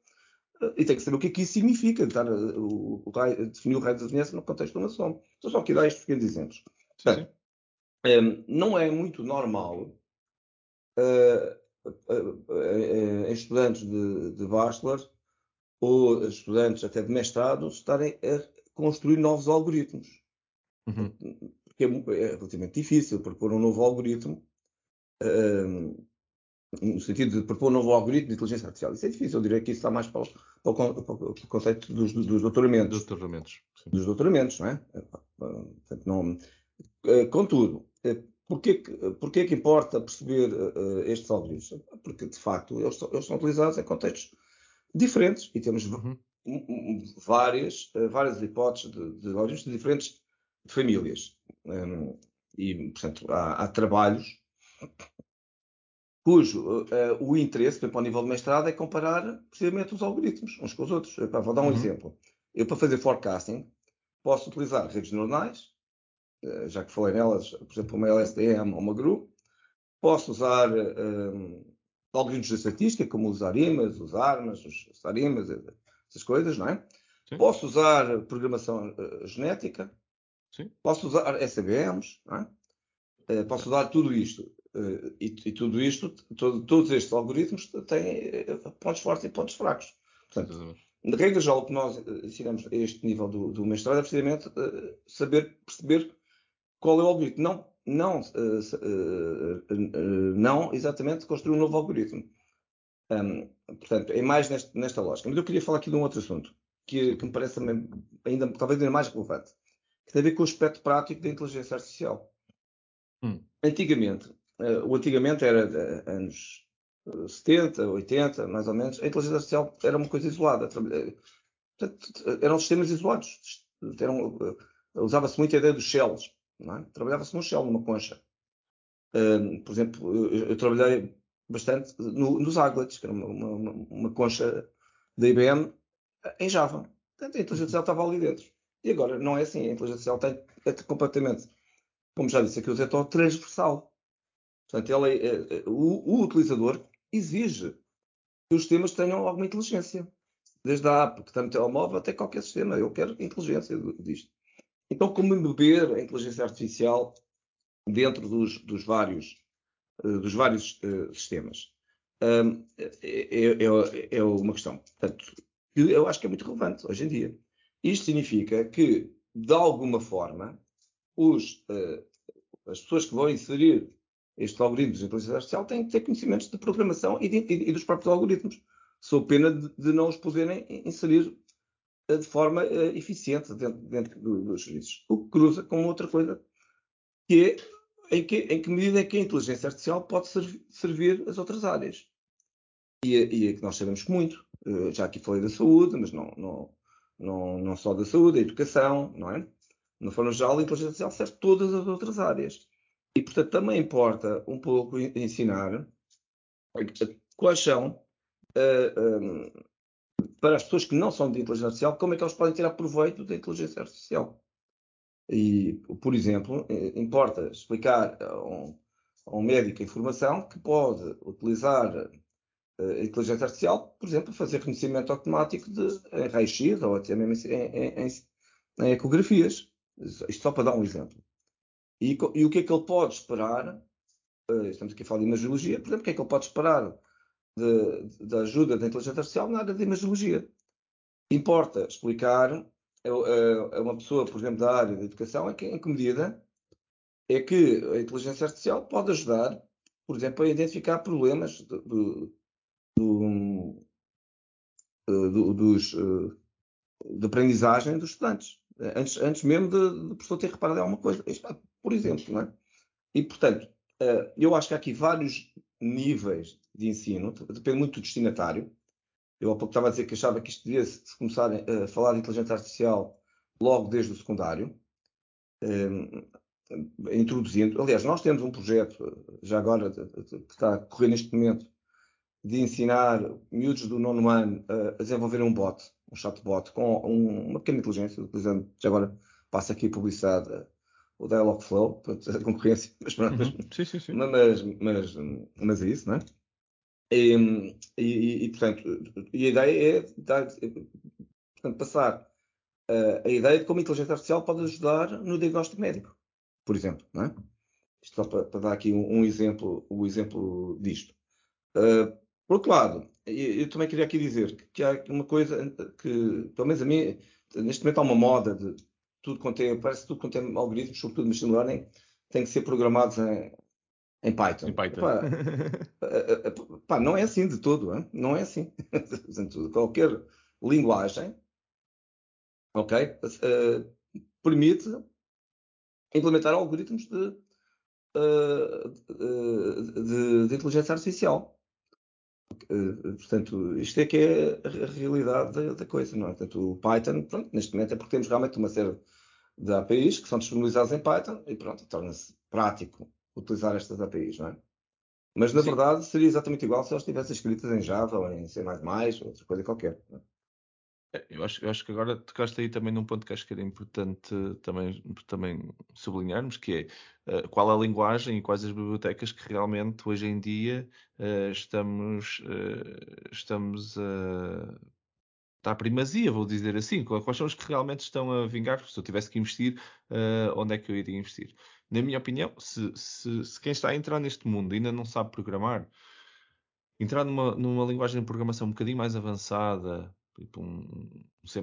e tem que saber o que é que isso significa, estar, o, o raio, definir o raio de vizinhança no contexto de uma soma. Estou só aqui a dar estes pequenos exemplos. Portanto, um, não é muito normal uh, uh, uh, em estudantes de, de bachelor ou estudantes até de mestrado estarem a construir novos algoritmos. Uhum. Porque é, é, relativamente difícil propor um novo algoritmo ehm, no sentido de propor um novo algoritmo de inteligência artificial. Isso é difícil, eu diria que isso está mais para o, para o, para o conceito dos, dos, doutoramentos. Dos doutoramentos. Sim. Dos doutoramentos, não é? Portanto, não, eh, contudo, eh, porquê que, porquê que importa perceber uh, estes algoritmos? Porque, de facto, eles, eles, são utilizados em contextos diferentes e temos uhum. várias, várias hipóteses de, de algoritmos de diferentes famílias. Um, e, portanto, há, há trabalhos cujo uh, o interesse, para o nível de mestrado, é comparar precisamente os algoritmos uns com os outros. Epá, vou dar um uhum. exemplo. Eu, para fazer forecasting, posso utilizar redes neuronais, uh, já que falei nelas, por exemplo, uma LSTM ou uma GRU. Posso usar um, algoritmos de estatística, como os ARIMAS, os ARMAS, os ARIMAs, essas coisas, não é? Sim. Posso usar programação uh, genética. Sim. Posso usar SBMs, não é? posso usar tudo isto. Uh, e, e, tudo isto, todo, todos estes algoritmos têm eh, pontos fortes e pontos fracos. Portanto, na regra geral, o que nós eh, ensinamos a este nível do, do mestrado é precisamente uh, saber perceber qual é o algoritmo. Não, não, uh, não exatamente construir um novo algoritmo. Um, portanto, é mais neste, nesta lógica. Mas eu queria falar aqui de um outro assunto, que, que me parece também, ainda, talvez ainda mais relevante, que tem a ver com o aspecto prático da inteligência artificial. Hum. Antigamente, Uh, o antigamente era uh, anos 70, 80, mais ou menos, a inteligência artificial era uma coisa isolada. Portanto, eram sistemas isolados. Usava-se muito a ideia dos shells. É? Trabalhava-se num shell, numa concha. Uh, por exemplo, eu, eu, trabalhei bastante no, nos Aglets, que era uma, uma, uma, concha da IBM em Java. Portanto, a inteligência artificial estava ali dentro. E agora não é assim. A inteligência artificial tem, é completamente, como já disse aqui o Zé transversal. Portanto, ela, é, é, o, o utilizador exige que os sistemas tenham alguma inteligência. Desde a app que está no telemóvel até qualquer sistema. Eu quero inteligência disto. Então, como embeber a inteligência artificial dentro dos, dos vários, uh, dos vários uh, sistemas? Um, é, é, é, uma questão, portanto, que eu acho que é muito relevante hoje em dia. Isto significa que, de alguma forma, os, uh, as pessoas que vão inserir estes algoritmos de inteligência artificial têm que ter conhecimentos de programação e, de, e dos próprios algoritmos, sob pena de, de, não os poderem inserir de forma uh, eficiente dentro, dentro do, dos serviços. O que cruza com outra coisa, que é em que, em que medida é que a inteligência artificial pode servir, servir as outras áreas. E, e é que nós sabemos muito. Uh, já aqui falei da saúde, mas não, não, não, não só da saúde, da educação, não é? Na forma geral, a inteligência artificial serve todas as outras áreas. E, portanto, também importa um pouco ensinar quais são, uh, para as pessoas que não são de inteligência artificial, como é que elas podem tirar proveito da inteligência artificial. E, por exemplo, eh, importa explicar a um, a um médico a informação que pode utilizar a inteligência artificial, por exemplo, fazer reconhecimento automático de raio-x ou até mesmo em, em, em, ecografias. Isto só para dar um exemplo. E, e, o que é que ele pode esperar? Uh, estamos aqui a falar de imagiologia, por exemplo, o que é que ele pode esperar da ajuda da inteligência artificial na área de imagiologia? Importa explicar a, uma pessoa, por exemplo, da área da educação, em que, em que medida é que a inteligência artificial pode ajudar, por exemplo, a identificar problemas de, do, eh, do, dos, eh, de aprendizagem dos estudantes. Antes, antes mesmo de, de professor ter reparado em alguma coisa. Por exemplo, não é? E, portanto, eh, eu acho que há aqui vários níveis de ensino, depende muito do destinatário. Eu há pouco estava a dizer que achava que isto devia se começar a falar de inteligência artificial logo desde o secundário, introduzindo. Aliás, nós temos um projeto, já agora, que está a correr neste momento, de ensinar miúdos do nono ano a, desenvolver um bot, um chatbot, com um, uma pequena inteligência, utilizando, já agora passa aqui publicidade, o Dialogflow, a concorrência, mas pronto, uhum. sim, sim, sim. Mas, mas, mas é isso, não é? E, e, e, portanto, e a ideia é dar, portanto, passar a, a ideia de como a inteligência artificial pode ajudar no diagnóstico médico, por exemplo, não é? Isto só para, para dar aqui um, um exemplo, um exemplo disto. Uh, por outro lado, eu também queria aqui dizer que há uma coisa que, pelo menos a mim, neste momento há uma moda de tudo quanto é, parece que tudo quanto é algoritmos, sobretudo machine learning, tem que ser programados em, em Python. Em Python. Pá, pá, não é assim de todo, hein? não é assim. Qualquer linguagem, ok, uh, permite implementar algoritmos de, uh, de, de inteligência artificial. Eh, portanto, isto é que é a realidade da, da, coisa, não é? Portanto, o Python, pronto, neste momento é porque temos realmente uma série de APIs que são disponibilizadas em Python e pronto, torna-se prático utilizar estas APIs, não é? Mas na Sim. verdade seria exatamente igual se elas estivessem escritas em Java ou em C++, ou outra coisa qualquer. Não é? É, eu acho, eu acho que agora tocaste aí também num ponto que acho que era importante também, também sublinharmos, que é uh, qual a linguagem e quais as bibliotecas que realmente hoje em dia uh, estamos, uh, estamos a dar primazia, vou dizer assim. Quais são os que realmente estão a vingar? Se eu tivesse que investir, onde é que eu iria investir? Na minha opinião, se, se, se quem está a entrar neste mundo ainda não sabe programar, entrar numa, numa linguagem de programação um bocadinho mais avançada, tipo um C++,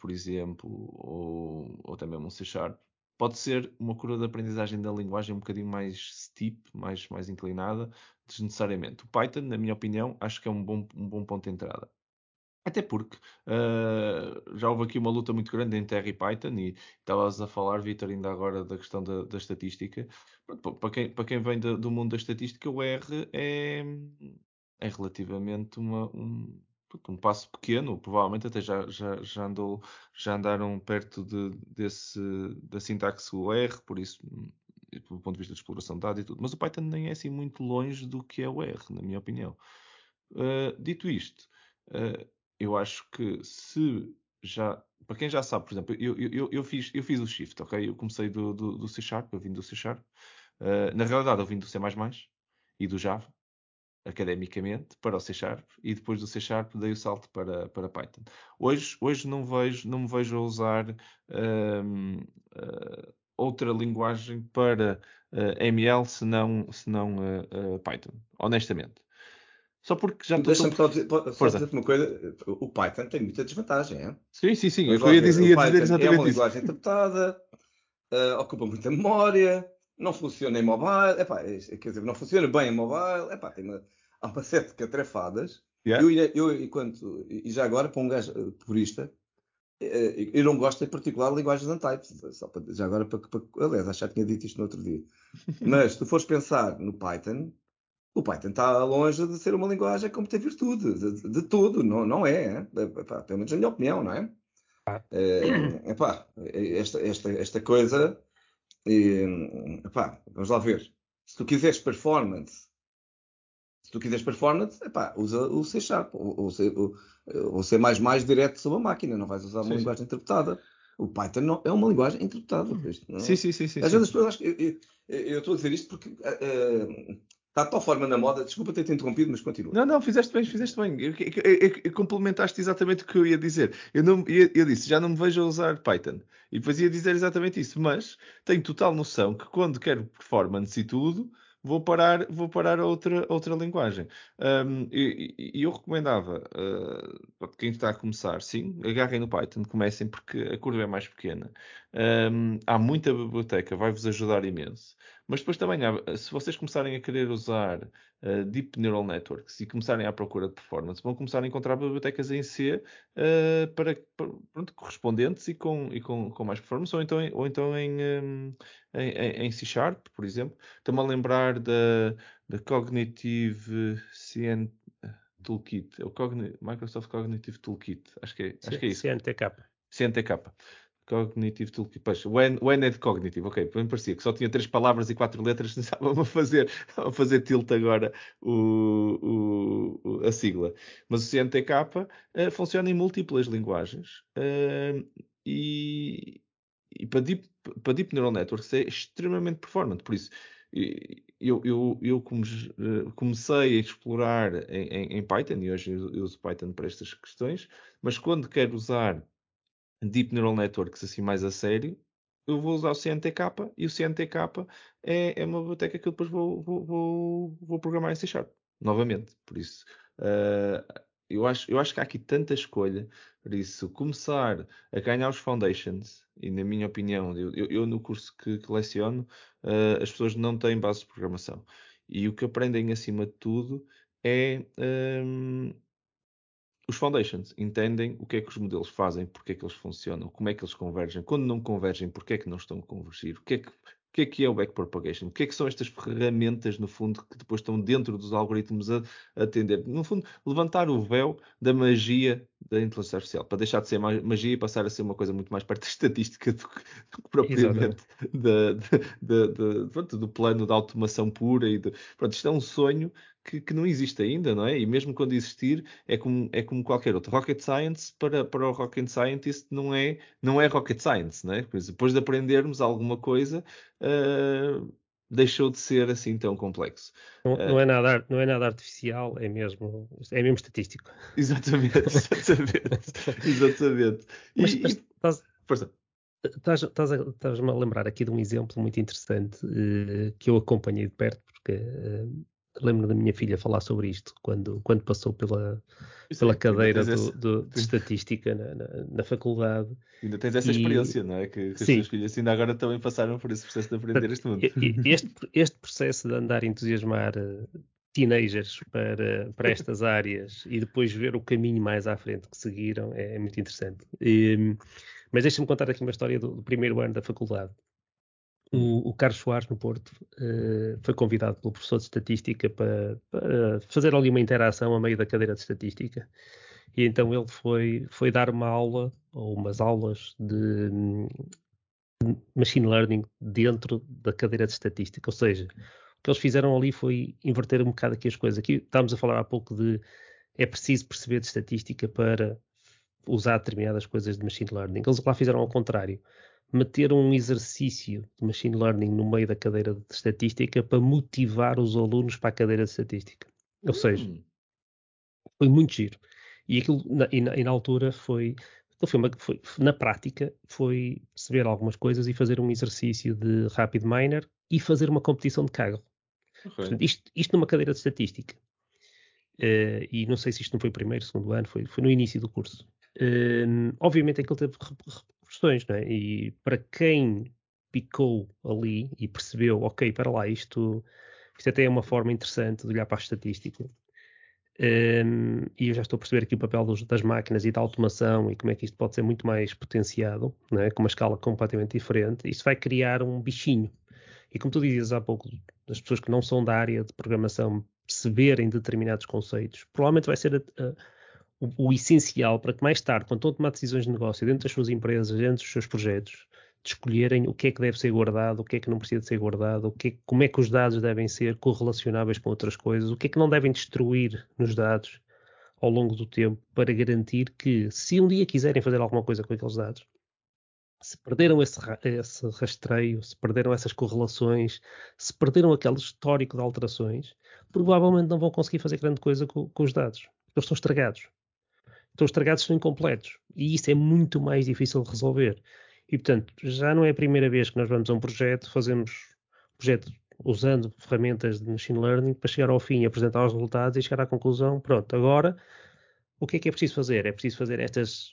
por exemplo, ou, ou mesmo um C Sharp, pode ser uma curva de aprendizagem da linguagem um bocadinho mais steep, mais, mais inclinada, desnecessariamente. O Python, na minha opinião, acho que é um bom, um bom ponto de entrada. Até porque uh, já houve aqui uma luta muito grande entre R e Python e estavas a falar, Vitor, ainda agora da questão da, da estatística. Para quem, para quem vem do, do mundo da estatística, o R é, é relativamente uma, um, um passo pequeno, provavelmente até já, já, já, andou, já andaram perto de, desse, da sintaxe UR, por isso do ponto de vista de exploração de dados e tudo. Mas o Python nem é assim muito longe do que é o R, na minha opinião. Uh, dito isto, uh, eu acho que se já, para quem já sabe, por exemplo, eu, eu, eu, fiz, eu fiz o shift, ok? Eu comecei do, do, do C Sharp, eu vim do C Sharp. Uh, na realidade, eu vim do C e do Java, academicamente, para o C Sharp, e depois do C Sharp dei o salto para, para Python. Hoje, hoje não, vejo, não me vejo a usar uh, outra linguagem para ML senão, senão Python, honestamente. Só porque já estou. Deixa-me só dizer, só dizer uma coisa: o Python tem muita desvantagem, é? Sim, sim, sim. eu ia dizer, ia dizer exatamente É uma isso. linguagem uh, ocupa muita memória, não funciona em mobile, epá, é, quer dizer, não funciona bem em mobile, epá, tem uma, há uma série de catrefadas. Yeah. Eu, eu, enquanto, e já agora, para um gajo eh, purista, eh, eu não gosto em particular de linguagens untyped, só para, já agora, para, para, aliás, acho que já tinha dito isto no outro dia. Mas se tu fores pensar no Python, o Python está longe de ser uma linguagem como ter virtude, de, de tudo, não, não é, é, epá, pelo menos na minha opinião, não é? Ah. É, epá, esta, esta, esta coisa, epá, vamos lá ver. Se tu quiseres performance, se tu quiseres performance, epá, usa o C Sharp, ou, C, ou, ou C++ direto sobre a máquina, não vais usar uma sim, linguagem sim. interpretada. O Python não, é uma linguagem interpretada. Não, sim, sim, sim, sim. Às vezes as pessoas acham que eu, eu, eu, estou a dizer isto porque uh, Está de tal forma na moda, desculpa ter-te interrompido, mas continua. Não, não, fizeste bem, fizeste bem. Eu, eu, eu, complementaste exatamente o que eu ia dizer. Eu, não, eu, disse, já não me vejo a usar Python. E depois ia dizer exatamente isso. Mas tenho total noção que quando quero performance e tudo, vou parar, vou parar a outra, outra linguagem. Um, e, e, eu recomendava, uh, para quem está a começar, sim, agarrem no Python, comecem porque a curva é mais pequena. Um, há muita biblioteca, vai-vos ajudar imenso. Mas depois também, se vocês começarem a querer usar uh, Deep Neural Networks e começarem à procura de performance, vão começar a encontrar bibliotecas em C uh, para, para pronto, correspondentes e, com, e com, com mais performance, ou então, ou então em, um, em, em, C Sharp, por exemplo. Estou-me a lembrar da, da Cognitive CN Toolkit, é o Microsoft Cognitive Toolkit, acho que é, acho que é isso. CNTK. CNTK. Cognitive Toolkip. Pois, when, when é de Cognitive, ok. Bem parecia que só tinha três palavras e quatro letras, estava a fazer, a fazer tilt agora o, o, a sigla. Mas o CNTK uh, funciona em múltiplas linguagens uh, e, e para, deep, para Deep Neural Networks é extremamente performante. Por isso, eu, eu, eu eh, comecei a explorar em, em, em Python e hoje eu uso Python para estas questões, mas quando quero usar Deep Neural Networks assim mais a sério, eu vou usar o CNTK e o CNTK é, é uma biblioteca que eu depois vou, vou, vou, vou programar em C Sharp, novamente. Por isso, uh, eu, acho, eu acho que há aqui tanta escolha. Por isso, começar a ganhar os foundations, e na minha opinião, eu, eu, eu no curso que, que leciono, uh, as pessoas não têm base de programação. E o que aprendem acima de tudo é. Um, os foundations entendem o que é que os modelos fazem, porque é que eles funcionam, como é que eles convergem, quando não convergem, porque é que não estão a convergir, o que é que, o que é, que é o backpropagation, o que é que são estas ferramentas, no fundo, que depois estão dentro dos algoritmos a, a atender. No fundo, levantar o véu da magia da inteligência artificial, para deixar de ser magia e passar a ser uma coisa muito mais parte de estatística do que, do que propriamente da, da, da, pronto, do plano da automação pura. E de, pronto, isto é um sonho que, que, não existe ainda, não é? E mesmo quando existir, é como, é como qualquer outro. Rocket Science, para, para o Rocket Scientist, não é, não é Rocket Science, não é? Depois de aprendermos alguma coisa, uh, deixou de ser assim tão complexo. Não, uh, não, é nada, não é nada artificial, é mesmo, é mesmo estatístico. Exatamente, exatamente. exatamente. E, mas, mas, estás, força. Estás-me a lembrar aqui de um exemplo muito interessante uh, que eu acompanhei de perto, porque uh, lembro da minha filha falar sobre isto quando, quando passou pela, pela é, cadeira do, do, de estatística na, na, na, faculdade. Ainda tens essa e... experiência, não é? Que, que as tuas filhas ainda agora também passaram por esse processo de aprender este mundo. Este, este processo de andar a entusiasmar uh, teenagers para, para estas áreas e depois ver o caminho mais à frente que seguiram é, é muito interessante. E, mas deixa-me contar aqui uma história do, do primeiro ano da faculdade. O, o, Carlos Soares, no Porto, uh, foi convidado pelo professor de Estatística para, para, fazer ali uma interação a meio da cadeira de Estatística. E então ele foi, foi dar uma aula, ou umas aulas, de, machine learning dentro da cadeira de estatística. Ou seja, o que eles fizeram ali foi inverter um bocado aqui as coisas. Aqui estávamos a falar há pouco de é preciso perceber de estatística para usar determinadas coisas de machine learning. Eles lá fizeram ao contrário. Meteram um exercício de machine learning no meio da cadeira de estatística para motivar os alunos para a cadeira de estatística. Ou seja, hum. foi muito giro. E aquilo, na, e, na, e na altura foi, então foi, na prática, foi perceber algumas coisas e fazer um exercício de rapid miner e fazer uma competição de Kaggle. Portanto, isto, isto numa cadeira de estatística. Uh, e não sei se isto não foi o primeiro, segundo ano, foi, foi no início do curso. Uh, obviamente aquilo teve repercussões, não é? E para quem picou ali e percebeu, ok, para lá, isto, isto até é uma forma interessante de olhar para a estatística. Um, e eu já estou a perceber aqui o papel dos, das máquinas e da automação e como é que isto pode ser muito mais potenciado, é? com uma escala completamente diferente. Isso vai criar um bichinho. E como tu dizias há pouco, das pessoas que não são da área de programação perceberem determinados conceitos, provavelmente vai ser a, o, o, essencial para que mais tarde, quando estão a tomar decisões de negócio dentro das suas empresas, dentro dos seus projetos, de escolherem o que é que deve ser guardado, o que é que não precisa de ser guardado, o que é, como é que os dados devem ser correlacionáveis com outras coisas, o que é que não devem destruir nos dados ao longo do tempo para garantir que, se um dia quiserem fazer alguma coisa com aqueles dados, se perderam esse, esse rastreio, se perderam essas correlações, se perderam aquele histórico de alterações, provavelmente não vão conseguir fazer grande coisa com, com os dados. Eles estão estragados. Estão estragados, estão incompletos. E isso é muito mais difícil de resolver. E, portanto, já não é a primeira vez que nós vamos a um projeto, fazemos um projeto usando ferramentas de machine learning para chegar ao fim, apresentar os resultados e chegar à conclusão, pronto, agora o que é que é preciso fazer? É preciso fazer estas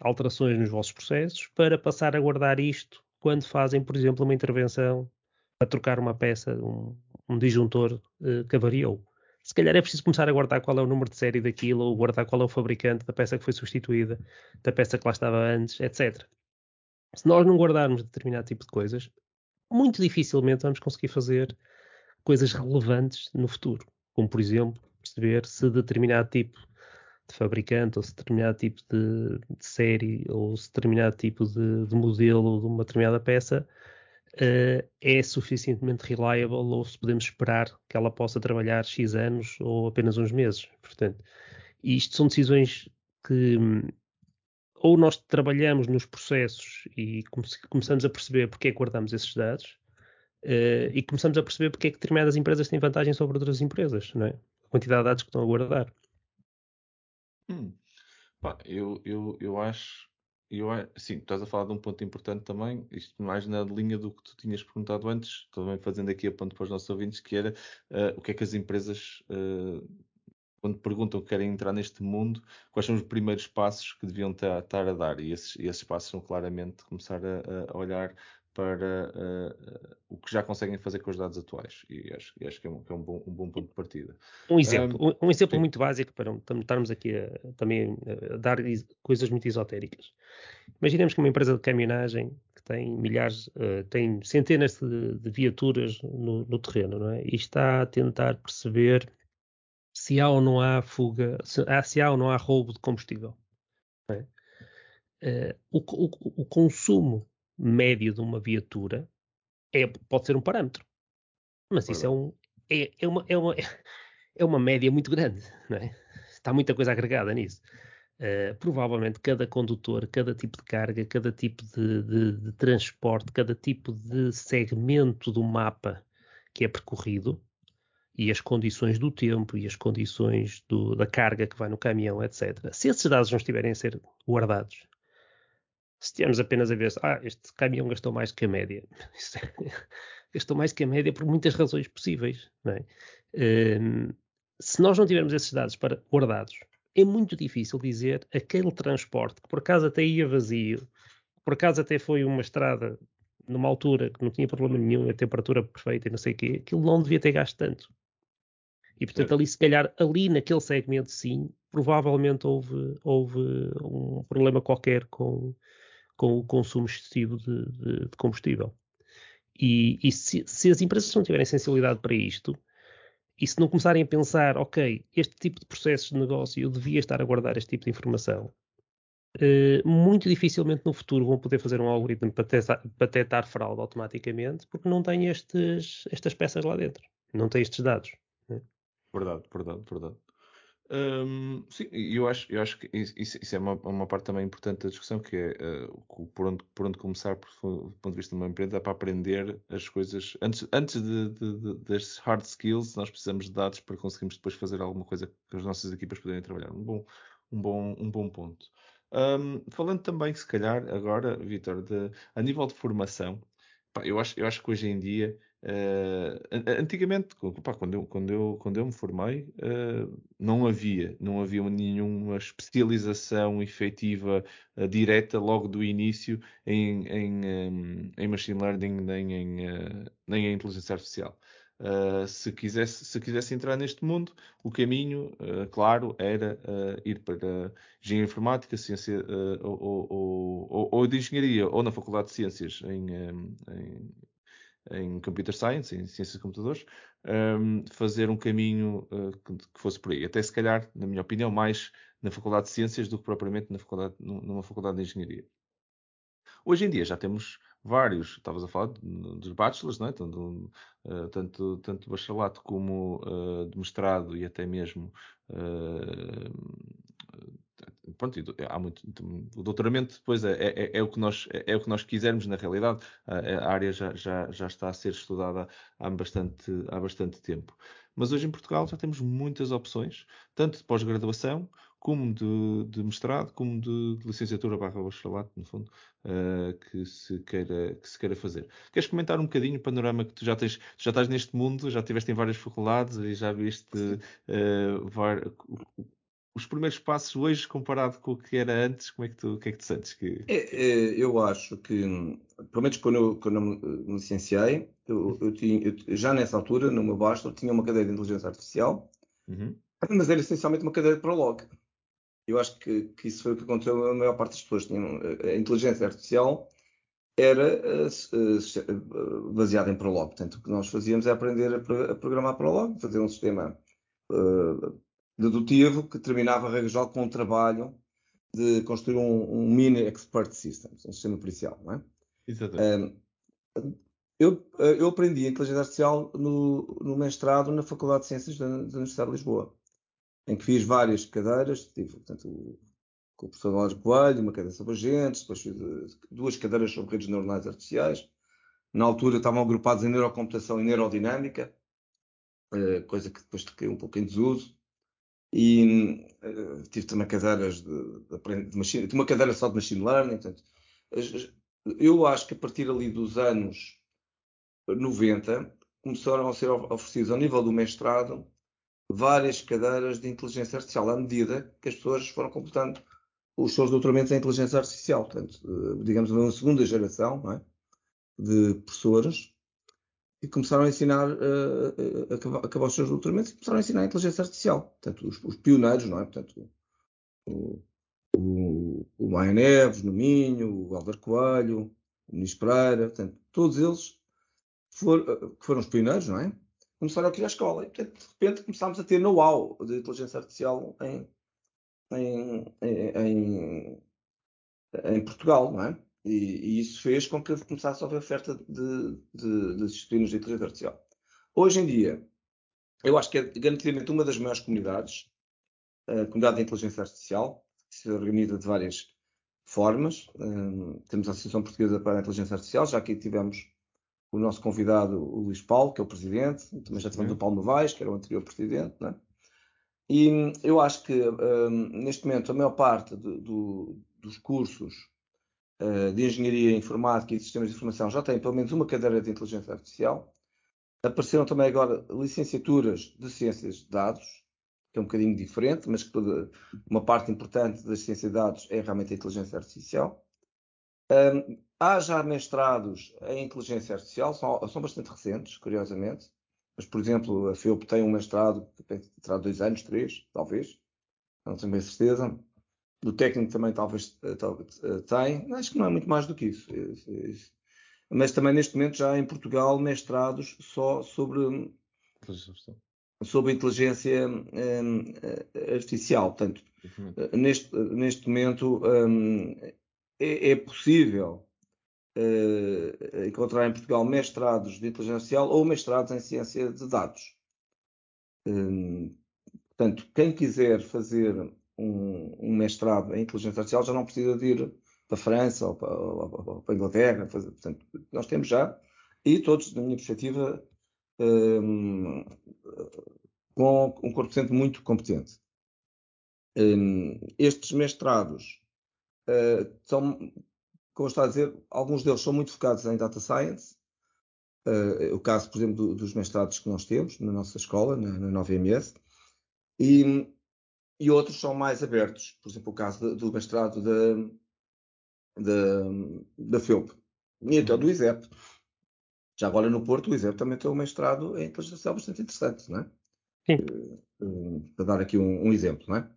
alterações nos vossos processos para passar a guardar isto quando fazem, por exemplo, uma intervenção para trocar uma peça, um, um disjuntor uh, que avariou. Se calhar é preciso começar a guardar qual é o número de série daquilo, ou guardar qual é o fabricante da peça que foi substituída, da peça que lá estava antes, etc se nós não guardarmos determinado tipo de coisas, muito dificilmente vamos conseguir fazer coisas relevantes no futuro. Como, por exemplo, perceber se determinado tipo de fabricante, ou se determinado tipo de, de série, ou se determinado tipo de, de, modelo de uma determinada peça uh, é suficientemente reliable, ou se podemos esperar que ela possa trabalhar X anos ou apenas uns meses. Portanto, isto são decisões que ou nós trabalhamos nos processos e come começamos a perceber porque é que guardamos esses dados uh, e começamos a perceber porque é que determinadas empresas têm vantagem sobre outras empresas, não é? A quantidade de dados que estão a guardar. Hum. Pá, eu, eu, eu acho, eu, sim, estás a falar de um ponto importante também, isto mais na linha do que tu tinhas perguntado antes, também fazendo aqui a ponto para os nossos ouvintes, que era uh, o que é que as empresas uh, quando perguntam que querem entrar neste mundo, quais são os primeiros passos que deviam estar a dar? E esses, esses passos são claramente começar a, a olhar para uh, o que já conseguem fazer com os dados atuais. E acho, acho que é, um, que é um, bom, um, bom, ponto de partida. Um exemplo, um, um exemplo muito básico para estarmos aqui a, também a dar coisas muito esotéricas. Imaginemos que uma empresa de caminhagem que tem milhares, uh, tem centenas de, de viaturas no, no, terreno, não é? E está a tentar perceber se há ou não há fuga, se há, se há ou não há roubo de combustível. É? Uh, o, o, o, consumo médio de uma viatura é, pode ser um parâmetro, mas isso é, um, é, é, uma, é, uma, é uma média muito grande, é? está muita coisa agregada nisso. Uh, provavelmente cada condutor, cada tipo de carga, cada tipo de, de, de transporte, cada tipo de segmento do mapa que é percorrido, e as condições do tempo e as condições do, da carga que vai no caminhão, etc. Se esses dados não estiverem a ser guardados, se estivermos apenas a ver, ah, este caminhão gastou mais que a média, gastou mais que a média por muitas razões possíveis, é? um, se nós não tivermos esses dados para guardados, é muito difícil dizer aquele transporte que por acaso até ia vazio, por acaso até foi uma estrada numa altura que não tinha problema nenhum, a temperatura perfeita e não sei o quê, aquilo não devia ter gasto tanto. E portanto, ali, se calhar, ali naquele segmento, sim, provavelmente houve, houve um problema qualquer com, com o consumo excessivo de, de, de combustível. E, e se, se, as empresas não tiverem sensibilidade para isto, e se não começarem a pensar, ok, este tipo de processos de negócio eu devia estar a guardar este tipo de informação, uh, muito dificilmente no futuro vão poder fazer um algoritmo para, testar, para detectar fraude automaticamente, porque não tem estes, estas peças lá dentro, não tem estes dados. Né? Verdade, verdade, verdade. Um, sim, eu acho, eu acho que isso, isso é uma, uma, parte também importante da discussão, que é uh, por, onde, por onde começar, por, do ponto de vista de uma empresa, é para aprender as coisas. Antes, antes de, de, de, das hard skills, nós precisamos de dados para conseguirmos depois fazer alguma coisa que as nossas equipas poderem trabalhar. Um bom, um bom, um bom ponto. Um, falando também, se calhar, agora, Vitor, a nível de formação, pá, eu, acho, eu acho que hoje em dia Uh, antigamente, quando, eu, quando, eu, quando eu me formei, uh, não havia, não havia nenhuma especialização efetiva uh, direta logo do início em, em, um, em machine learning nem em, nem em inteligência artificial. se, quisesse, se quisesse entrar neste mundo, o caminho, claro, era ir para engenharia informática, ciência ou, ou, ou, ou, de engenharia, ou na Faculdade de Ciências em, em em Computer Science, em Ciências de Computadores, um, fazer um caminho uh, que, que, fosse por aí. Até se calhar, na minha opinião, mais na Faculdade de Ciências do que propriamente na faculdade, numa Faculdade de Engenharia. Hoje em dia já temos vários, estavas a falar dos bachelors, não é? tanto, uh, tanto, tanto bacharelato como uh, de mestrado e até mesmo uh, pronto, há muito, o doutoramento depois é, é, é, o que nós, é, é, o que nós quisermos na realidade, a, a área já, já, já está a ser estudada há bastante, há bastante tempo. Mas hoje em Portugal já temos muitas opções, tanto de pós-graduação, como de, de, mestrado, como de, de licenciatura barra bacharelato, no fundo, uh, que, se queira, que se queira fazer. Queres comentar um bocadinho o panorama que tu já tens, já estás neste mundo, já estiveste em várias faculdades e já viste uh, var, os primeiros passos hoje comparado com o que era antes, como é que tu, o que é que tu sentes? Que... É, é, eu acho que, pelo menos quando eu, quando eu me licenciei, eu, eu tinha, eu, já nessa altura, no meu bachelor, tinha uma cadeira de inteligência artificial, uhum. mas era essencialmente uma cadeira de Prolog. Eu acho que, que, isso foi o que aconteceu a maior parte das pessoas. Tinham, a inteligência artificial era uh, baseada em Prolog. Portanto, o que nós fazíamos é aprender a, a programar Prolog, fazer um sistema uh, dedutivo que terminava, regra geral, com um trabalho de construir um, um, mini expert system, um sistema pericial, não é? Exatamente. Um, eu, eu aprendi inteligência artificial no, no mestrado na Faculdade de Ciências da, da, Universidade de Lisboa, em que fiz várias cadeiras, tive, portanto, com o professor Lógico Coelho, uma cadeira sobre agentes, depois fiz eh, duas cadeiras sobre redes neuronais artificiais. Na altura estavam agrupados em neurocomputação e neurodinâmica, eh, coisa que depois caiu um pouco em desuso. E uh, tive também cadeiras de, de, de machine, tive uma cadeira só de machine learning. Portanto, eu acho que a partir ali dos anos 90 começaram a ser oferecidos ao nível do mestrado várias cadeiras de inteligência artificial à medida que as pessoas foram completando os seus doutoramentos em inteligência artificial. Portanto, eh, digamos, uma segunda geração é? de professores e começaram a ensinar, uh, a, acabar os seus doutoramentos e começaram a ensinar a inteligência artificial. Portanto, os, os pioneiros, não é? Portanto, o, o, o Maia Neves, no Minho, o Álvaro Coelho, o Muniz Pereira, portanto, todos eles for, que foram os pioneiros, não é? Começaram a criar a escola. E, portanto, de repente, começámos a ter know-how de inteligência artificial em, em, em, em Portugal, não é? E, e, isso fez com que começasse a haver oferta de, de, de disciplinas de inteligência artificial. Hoje em dia, eu acho que é garantidamente uma das maiores comunidades, a comunidade de inteligência artificial, que se organiza de várias formas. Um, temos a Associação Portuguesa para a Inteligência Artificial, já aqui tivemos o nosso convidado, o Luís Paulo, que é o presidente, também já tivemos o Paulo Novaes, que era o anterior presidente, né? E hum, eu acho que um, neste momento a maior parte do, do, dos cursos eh, de Engenharia Informática e Sistemas de Informação já têm pelo menos uma cadeira de Inteligência Artificial. Apareceram também agora licenciaturas de Ciências de Dados, que é um bocadinho diferente, mas que toda, uma parte importante das ciências de dados é realmente a inteligência artificial. Um, há já mestrados em inteligência artificial, são, são, bastante recentes, curiosamente. Mas, por exemplo, a FEUP tem um mestrado que terá dois anos, três, talvez, não tenho bem certeza do técnico também talvez, eh, eh, tem, acho que não é muito mais do que isso. Mas também neste momento já em Portugal mestrados só sobre sobre inteligência artificial. Portanto, neste, neste momento um, é, é, possível encontrar em Portugal mestrados de inteligência artificial ou mestrados em ciência de dados. Um, portanto, quem quiser fazer um, um, mestrado em inteligência artificial já não precisa de ir para a França ou para, ou, ou para a Inglaterra. Portanto, nós temos já, e todos, na minha perspectiva, um, com um corpo docente muito competente. Um, estes mestrados uh, são, como está a dizer, alguns deles são muito focados em data science. Uh, o caso, por exemplo, do, dos mestrados que nós temos na nossa escola, na, na nova MS, e, e, outros são mais abertos. Por exemplo, o caso do, do mestrado da, da, da FEUP e até do ISEP. Já agora no Porto, o ISEP também tem um mestrado em inteligência artificial bastante interessante, não é? Sim. Uh, para dar aqui um, um exemplo, não é?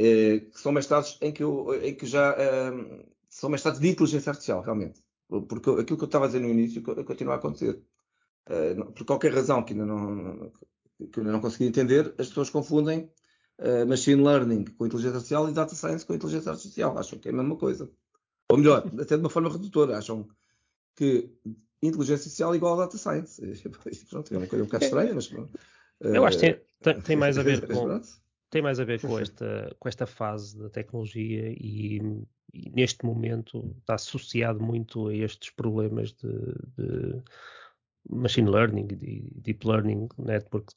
Uh, que são mestrados em que, eu, em que já uh, são mestrados de inteligência artificial, realmente. Porque aquilo que eu estava a dizer no início continua a acontecer. por qualquer razão que ainda não, que ainda não consegui entender, as pessoas confundem machine learning com inteligência artificial e data science com inteligência artificial. Acham que é a mesma coisa. Ou melhor, até de uma forma redutora. Acham que inteligência artificial é igual a data science. Pronto, é uma coisa um bocado estranha, mas eu acho que tem, tem, mais a ver com tem mais a ver com esta, com esta fase da tecnologia e, e neste momento está associado muito a estes problemas de, de machine learning e deep learning networks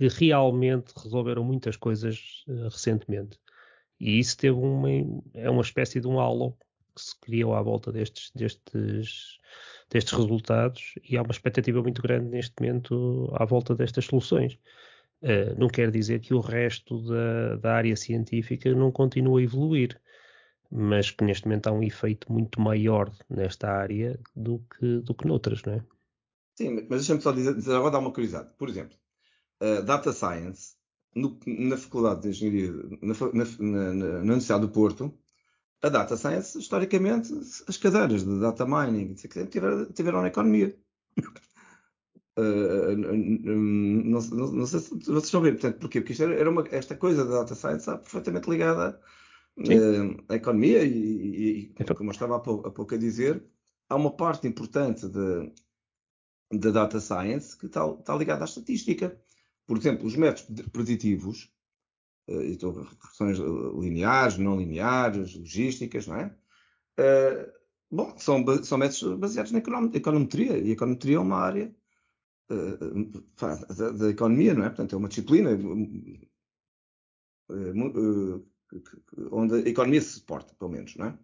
que realmente resolveram muitas coisas uh, recentemente. E isso teve uma, é uma espécie de um halo que se criou à volta destes, destes, destes resultados e há uma expectativa muito grande neste momento à volta destas soluções. Uh, não quer dizer que o resto da, da área científica não continue a evoluir, mas que neste momento há um efeito muito maior nesta área do que, do que noutras, não é? Sim, mas deixa-me só dizer, agora dar uma curiosidade. Por exemplo, uh, Data Science, no, na Faculdade de Engenharia, na, na, na, na Universidade do Porto, a data science, historicamente, as cadeiras de data mining tiveram, tiveram na economia. Uh, não, não, não, sei se vocês estão a ver, portanto, porquê? Porque isto era, uma, esta coisa da data science está perfeitamente ligada uh, à economia e, e, e então. como eu estava há pouco, há pouco, a dizer, há uma parte importante da data science que está, está ligada à estatística. Por exemplo, os métodos preditivos uh, então, regressões lineares, não lineares, logísticas, não é? Uh, bom, são, são métodos baseados na econometria, e a econometria é uma área uh, da, da, economia, não é? Portanto, é uma disciplina onde a economia se suporta, pelo menos, não é?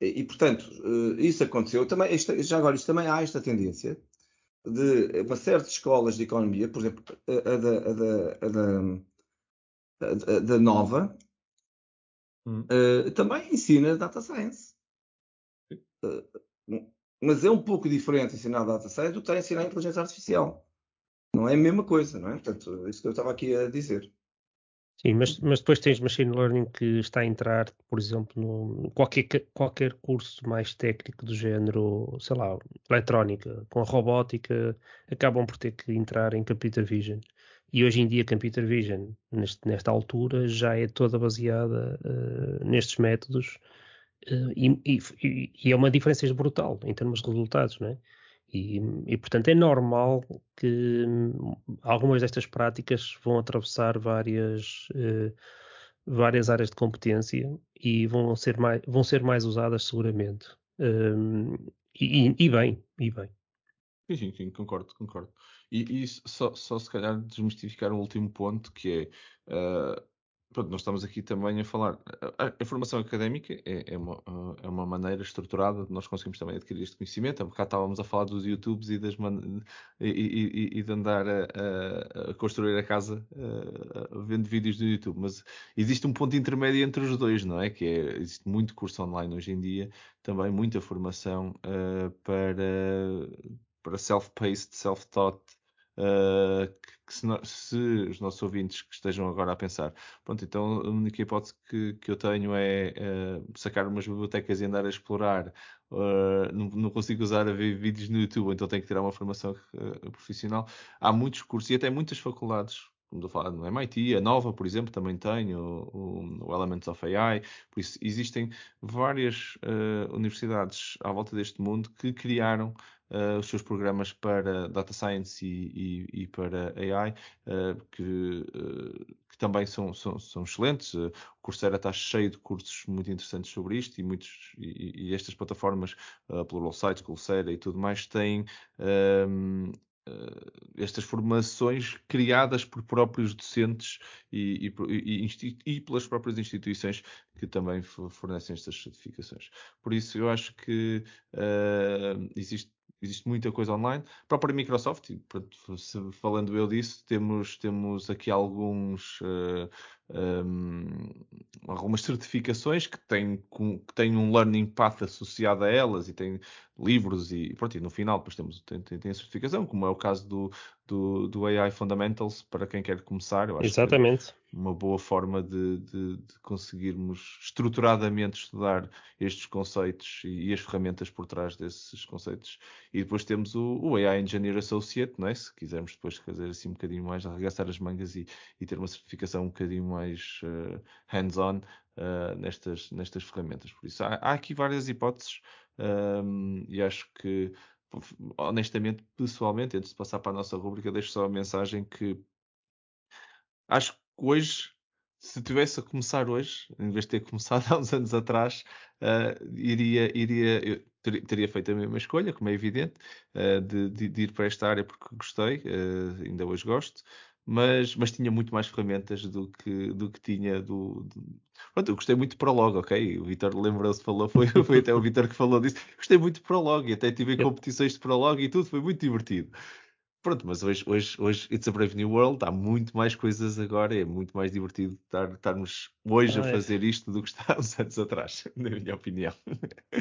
E, e portanto, isso aconteceu. Também, já agora, isto também há esta tendência de uma de escolas de economia, por exemplo, a da, a da, a da da Nova, hum. uh, também ensina Data Science. Uh, mas é um pouco diferente ensinar Data Science do que estar a ensinar Inteligência Artificial. Não é a mesma coisa, não é? Portanto, é isso que eu estava aqui a dizer. Sim, mas, mas depois tens Machine Learning que está a entrar, por exemplo, no qualquer, qualquer curso mais técnico do género, sei lá, eletrónica, com robótica, acabam por ter que entrar em Computer Vision. E hoje em dia, Computer Vision, neste, nesta altura, já é toda baseada uh, nestes métodos uh, e, e, e, é uma diferença brutal em termos de resultados, não é? E, e, portanto é normal que hum, algumas destas práticas vão atravessar várias, uh, várias áreas de competência e vão ser mais, vão ser mais usadas seguramente. Um, e, e, bem, e bem. Sim, sim, sim, concordo, concordo. E, só, só se calhar desmistificar um último ponto que é uh, pronto, nós estamos aqui também a falar. A, a formação académica é, é, uma, é uma maneira estruturada de nós conseguimos também adquirir este conhecimento. Há bocado estávamos a falar dos YouTubes e, das man... e, e, e, de andar a, a, a, construir a casa a, vendo vídeos do YouTube, mas existe um ponto intermédio entre os dois, não é? Que é, existe muito curso online hoje em dia, também muita formação uh, para para self-paced, self-taught uh, que, se, se, os nossos ouvintes que estejam agora a pensar, pronto, então a única hipótese que, que eu tenho é uh, sacar umas bibliotecas e andar a explorar, uh, não, não, consigo usar a ver vídeos no YouTube, então tenho que tirar uma formação profissional. Há muitos cursos e até muitas faculdades como estou a falar no MIT, a Nova, por exemplo, também tem o, o, o Elements of AI, por isso existem várias uh, universidades à volta deste mundo que criaram uh, os seus programas para Data Science e, e, e para AI, uh, eh, que, que, também são, são, são excelentes. o Coursera está cheio de cursos muito interessantes sobre isto e, muitos, e, e estas plataformas, uh, Pluralsight, Coursera e tudo mais, têm um, uh, estas formações criadas por próprios docentes e, e, e, e, pelas próprias instituições que também fornecem estas certificações. Por isso, eu acho que uh, existe existe muita coisa online. A própria Microsoft, falando eu disso, temos, temos aqui alguns, uh, eh, um, algumas certificações que têm, que têm um learning path associado a elas e têm livros e, pronto, e no final depois temos, tem, tem, tem a certificação, como é o caso do, do, do AI Fundamentals para quem quer começar. Eu acho Exatamente. Que uma boa forma de, de, de, conseguirmos estruturadamente estudar estes conceitos e, e, as ferramentas por trás desses conceitos. E depois temos o, o, AI Engineer Associate, não é? se quisermos depois fazer assim um bocadinho mais, arregaçar as mangas e, e ter uma certificação um bocadinho mais uh, hands-on uh, nestas, nestas ferramentas. Por isso, há, há aqui várias hipóteses um, ehm, e acho que honestamente, pessoalmente, antes de passar para a nossa rubrica, deixo só a mensagem que acho que hoje, se tivesse a começar hoje, em vez de ter começado há uns anos atrás, uh, iria, iria, ter, teria feito a mesma escolha, como é evidente, uh, de, de, de, ir para esta área porque gostei, uh, ainda hoje gosto, mas, mas tinha muito mais ferramentas do que, do que tinha do, do... Pronto, eu gostei muito de Prolog, ok? O Vitor lembrou-se, falou, foi, foi até o Vitor que falou disso. Gostei muito de Prolog e até tive competições de Prolog e tudo, foi muito divertido. Pronto, mas hoje, hoje, hoje It's a Brave New World, há muito mais coisas agora, é muito mais divertido estar, estarmos hoje ah, a fazer é. isto do que estávamos anos atrás, na minha opinião.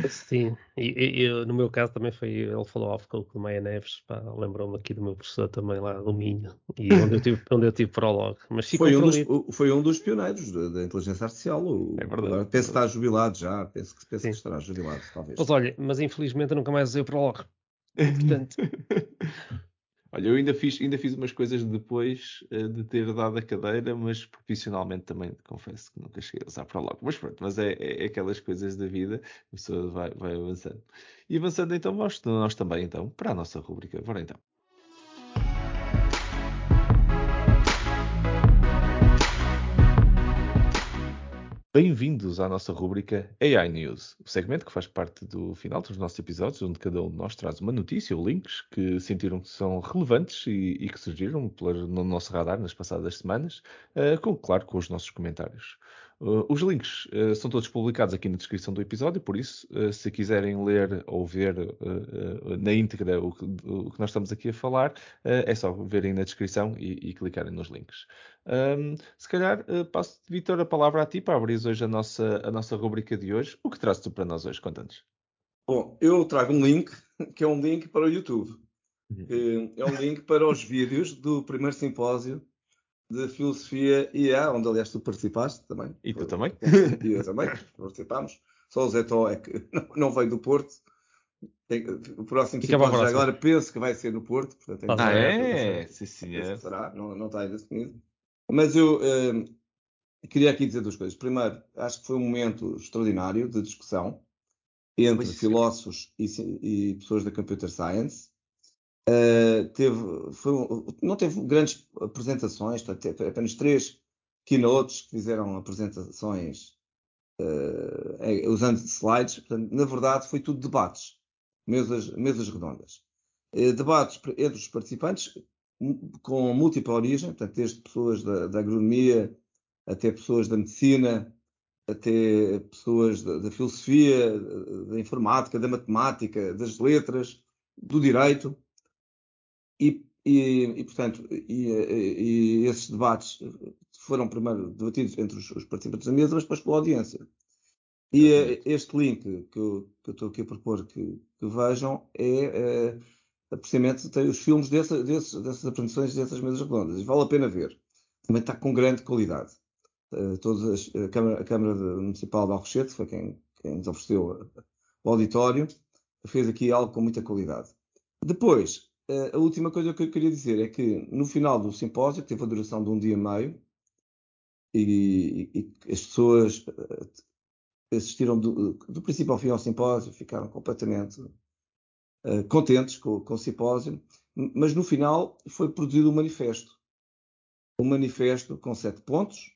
Sim, e, e, no meu caso também foi, ele falou off com o Maia Neves, lembrou-me aqui do meu professor também lá do Minho, e onde eu tive, onde eu tive prologue. Mas foi, um dos, foi um dos pioneiros da, da inteligência artificial, o, é verdade. Penso que está jubilado já, penso, que, penso que estará jubilado, talvez. Mas olha, mas infelizmente eu nunca mais usei o prologue. Portanto... Olha, eu ainda fiz, ainda fiz umas coisas depois uh, de ter dado a cadeira, mas profissionalmente também confesso que nunca cheguei a usar para logo. Mas pronto, mas é, é, é, aquelas coisas da vida, a pessoa vai, vai avançando. E avançando então, nós, nós também então, para a nossa rubrica. Bora então. Bem-vindos à nossa rúbrica AI News, o segmento que faz parte do final dos nossos episódios, onde cada um de nós traz uma notícia ou links que sentiram que são relevantes e, e que surgiram no nosso radar nas passadas semanas, uh, com, claro, com os nossos comentários. Uh, os links uh, são todos publicados aqui na descrição do episódio, por isso, uh, se quiserem ler ou ver na íntegra o que, o que, nós estamos aqui a falar, é só verem na descrição e, e clicarem nos links. Um, se calhar passo, Vitor, a palavra a ti para abrir hoje a nossa, a nossa rubrica de hoje. O que traz tu para nós hoje? Conta-nos. Bom, eu trago um link, que é um link para o YouTube. Uhum. É um link para os vídeos do primeiro simpósio de filosofia e a onde aliás tu participaste também. E tu também? E eu também, participámos. Só o Zé Tó é que não, veio do Porto. Tem, o próximo simpósio já agora penso que vai ser no Porto. Portanto, ah, é? Sim, sim. É. Será, não, não está ainda definido. Mas eu uh, queria aqui dizer duas coisas. Primeiro, acho que foi um momento extraordinário de discussão entre filósofos e, e pessoas da computer science Uh, teve, foi, não teve grandes apresentações, teve apenas três keynotes que fizeram apresentações uh, usando slides. Portanto, na verdade, foi tudo debates, mesas, mesas redondas. Uh, debates entre os participantes com múltipla origem, portanto, desde pessoas da, da agronomia até pessoas da medicina, até pessoas da, da filosofia, da informática, da matemática, das letras, do direito. E, e, e portanto, e, e, esses debates foram primeiro debatidos entre os, os, participantes da mesa, mas depois pela audiência. E este link que eu, que eu estou aqui a propor que, que vejam é, é precisamente tem os filmes desse, desse, dessas apresentações dessas mesas redondas. E vale a pena ver. Também está com grande qualidade. Uh, todas as, a, Câmara, a Câmara Municipal de Alcochete foi quem, quem nos ofereceu o auditório, fez aqui algo com muita qualidade. Depois, a última coisa que eu queria dizer é que no final do simpósio, que teve a duração de um dia e meio, e, e, as pessoas uh, assistiram do, do, princípio ao fim ao simpósio, ficaram completamente uh, contentes com, com, o simpósio, mas no final foi produzido um manifesto. Um manifesto com sete pontos,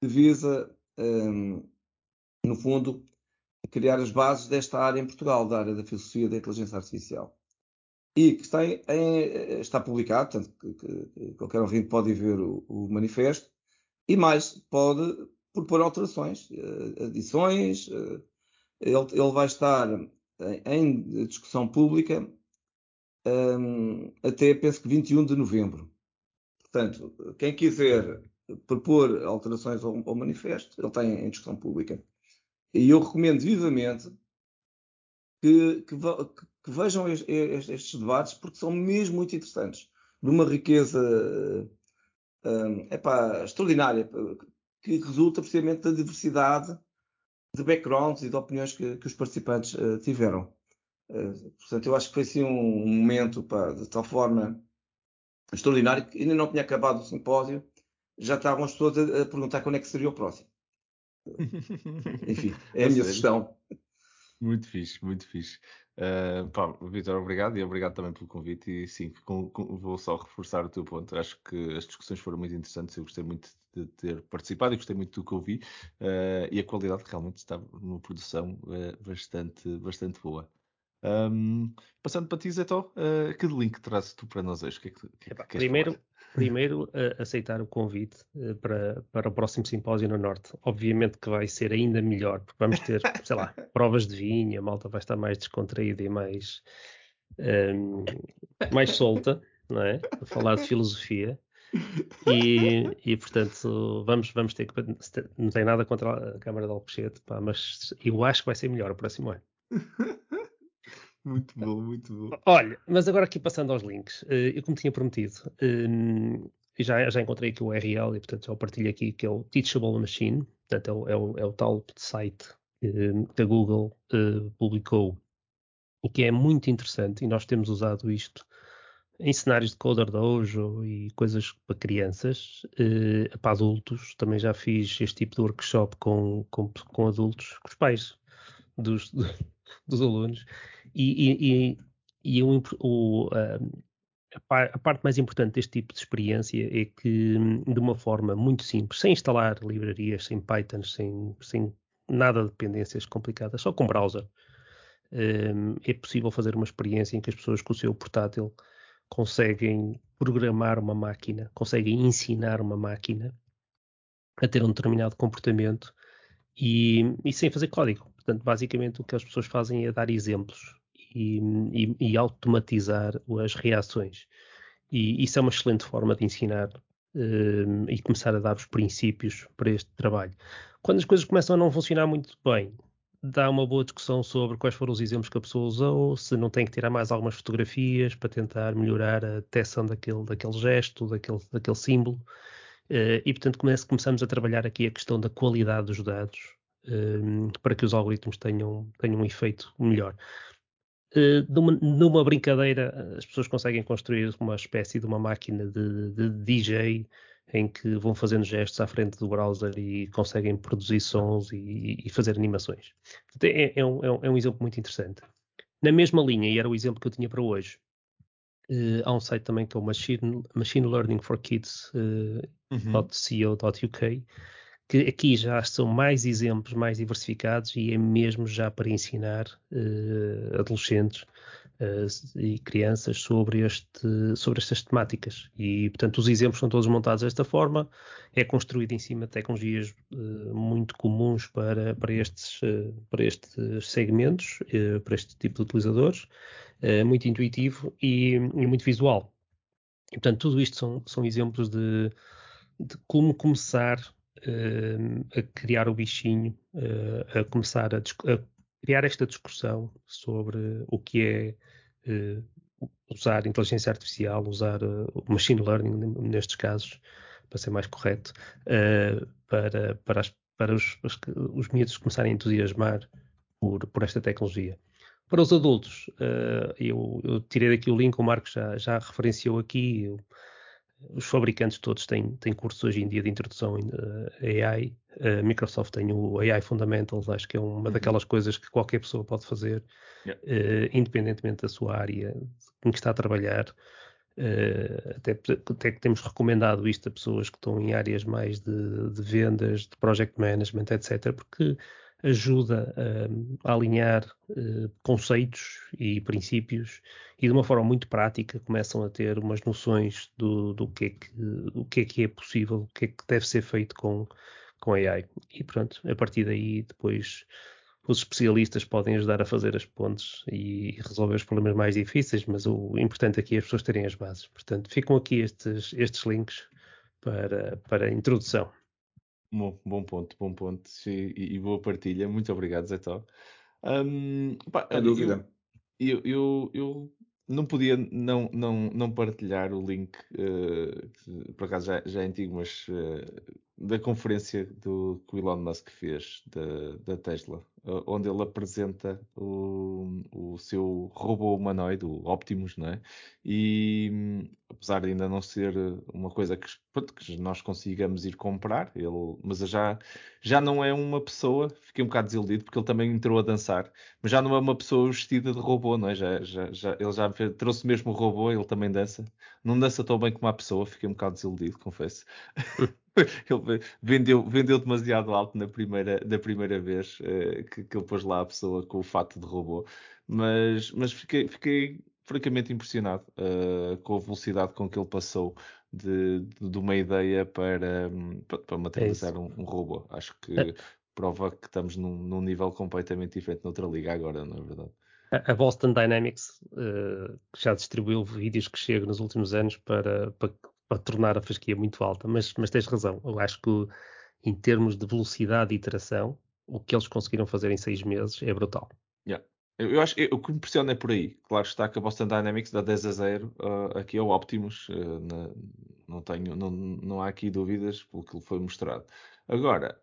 que visa, um, no fundo, criar as bases desta área em Portugal, da área da filosofia da inteligência artificial. E que está, em, está publicado, tanto que, que, qualquer ouvinte pode ver o, o manifesto, e mais, pode propor alterações, eh, adições. Eh, ele, ele vai estar em discussão pública um, até, penso que 21 de novembro. Portanto, quem quiser propor alterações ao, ao manifesto, ele está em, em, discussão pública. E eu recomendo vivamente que, que, que vejam estes, estes debates, porque são mesmo muito interessantes. De uma riqueza um, epá, extraordinária, que resulta precisamente da diversidade de backgrounds e de opiniões que, que os participantes uh, tiveram. Uh, portanto, eu acho que foi assim um, um momento pá, de tal forma extraordinário que ainda não tinha acabado o simpósio, já estavam as pessoas a, a perguntar quando é que seria o próximo. Enfim, é a minha sugestão. Muito fixe, muito fixe. Uh, pá, Vitor, obrigado e obrigado também pelo convite. E sim, com, com, vou só reforçar o teu ponto. Acho que as discussões foram muito interessantes. Eu gostei muito de ter participado e gostei muito do que ouvi. Uh, e a qualidade realmente está numa produção uh, bastante, bastante boa. Um, passando para ti, Zé Tó, que link trazes tu para nós hoje? Que é que, que, Epa, que primeiro, falar? Primeiro aceitar o convite uh, para, para o próximo simpósio no Norte. Obviamente que vai ser ainda melhor, porque vamos ter, sei lá, provas de vinho, a malta vai estar mais descontraída e mais, um, mais solta, não é? A falar de filosofia. E, e, portanto vamos, vamos ter que não tem nada contra a Câmara de Alcochete, pá, mas eu acho que vai ser melhor o próximo ano. Muito bom, muito bom. Olha, mas agora aqui passando aos links, eh, eu como tinha prometido, eh, já, já encontrei aqui o URL e portanto o partilho aqui, que é o Teachable Machine, portanto é o, é o, é o tal site eh, que a Google publicou e que é muito interessante. E nós temos usado isto em cenários de Coder Dojo e coisas para crianças, para adultos, também já fiz este tipo de workshop com, com, com adultos, com os pais dos, dos alunos e, e, e o, o, a, parte mais importante deste tipo de experiência é que, de uma forma muito simples, sem instalar livrarias, sem Python, sem, sem nada de dependências complicadas, só com browser, é possível fazer uma experiência em que as pessoas com o seu portátil conseguem programar uma máquina, conseguem ensinar uma máquina a ter um determinado comportamento e, e sem fazer código. Portanto, basicamente o que as pessoas fazem é dar exemplos e, e, e automatizar as reações. E isso é uma excelente forma de ensinar um, e começar a dar os princípios para este trabalho. Quando as coisas começam a não funcionar muito bem, dá uma boa discussão sobre quais foram os exemplos que a pessoa usou, se não tem que tirar mais algumas fotografias para tentar melhorar a detecção daquele, daquele gesto, daquele, daquele símbolo. Uh, e, portanto, começamos a trabalhar aqui a questão da qualidade dos dados um, para que os algoritmos tenham, tenham um efeito melhor. Uh, numa, numa, brincadeira, as pessoas conseguem construir uma espécie de uma máquina de, de, DJ em que vão fazendo gestos à frente do browser e conseguem produzir sons e, e fazer animações. É, é, um, é, um, exemplo muito interessante. Na mesma linha, e era o exemplo que eu tinha para hoje, uh, há um site também que é o Machine, Machine Learning for Kids.co.uk, uh, uhum que aqui já são mais exemplos, mais diversificados e é mesmo já para ensinar uh, adolescentes uh, e crianças sobre, este, sobre estas temáticas. E, portanto, os exemplos são todos montados desta forma, é construído em cima de tecnologias uh, muito comuns para, para, estes, para estes segmentos, para este tipo de utilizadores, muito intuitivo e, e muito visual. E, portanto, tudo isto são, são exemplos de, de como começar a criar o bichinho, uh, a começar a, a, criar esta discussão sobre o que é uh, usar inteligência artificial, usar machine learning nestes casos, para ser mais correto, para, para, as, para os, os, os miúdos começarem a entusiasmar por, por esta tecnologia. Para os adultos, eu, eu, tirei daqui o link, o Marco já, já referenciou aqui. Eu, os fabricantes todos têm, têm cursos hoje em dia de introdução em uh, AI. A Microsoft tem o AI Fundamentals, acho que é uma uhum. daquelas coisas que qualquer pessoa pode fazer, yeah. uh, independentemente da sua área em que está a trabalhar. Uh, até, até que temos recomendado isto a pessoas que estão em áreas mais de, de vendas, de project management, etc., porque ajuda a, a alinhar uh, conceitos e princípios e de uma forma muito prática começam a ter umas noções do, do que, é que, o que é que é possível, o que é que deve ser feito com, com AI. E pronto, a partir daí depois os especialistas podem ajudar a fazer as pontes e resolver os problemas mais difíceis, mas o importante aqui é as pessoas terem as bases. Portanto, ficam aqui estes, estes links para, para a introdução. Bom, bom ponto, bom ponto e, e boa partilha. Muito obrigado, Zé Tó. Um, pá, Sem dúvida. Eu, eu, eu, não podia não, não, não partilhar o link, uh, que por acaso já, já é antigo, mas uh, da conferência do, que o Elon Musk fez da, da Tesla, onde ele apresenta o, o seu robô humanoide, o Optimus, não é? E apesar de ainda não ser uma coisa que, que nós consigamos ir comprar, ele, mas já, já não é uma pessoa, fiquei um bocado desiludido porque ele também entrou a dançar, mas já não é uma pessoa vestida de robô, não é? Já, já, já, ele já trouxe mesmo o robô, ele também dança. Não dança tão bem como a pessoa, fiquei um bocado desiludido, confesso. ele vendeu, vendeu demasiado alto na primeira, na primeira vez uh, que, que ele pôs lá a pessoa com o fato de robô. Mas, mas fiquei, fiquei francamente impressionado uh, com a velocidade com que ele passou de, de, de uma ideia para, para materializar é um, um, robô. Acho que é. prova que estamos num, num, nível completamente diferente noutra liga agora, não é verdade? A Boston Dynamics uh, já distribuiu vídeos que chegam nos últimos anos para, para para tornar a fasquia muito alta, mas, mas tens razão. Eu acho que em termos de velocidade de iteração, o que eles conseguiram fazer em seis meses é brutal. Yeah. Eu, acho que o que me impressiona é por aí. Claro está que a Boston Dynamics dá 10 a 0 uh, aqui é o Optimus. Uh, na, não, tenho, não, não há aqui dúvidas pelo que foi mostrado. Agora,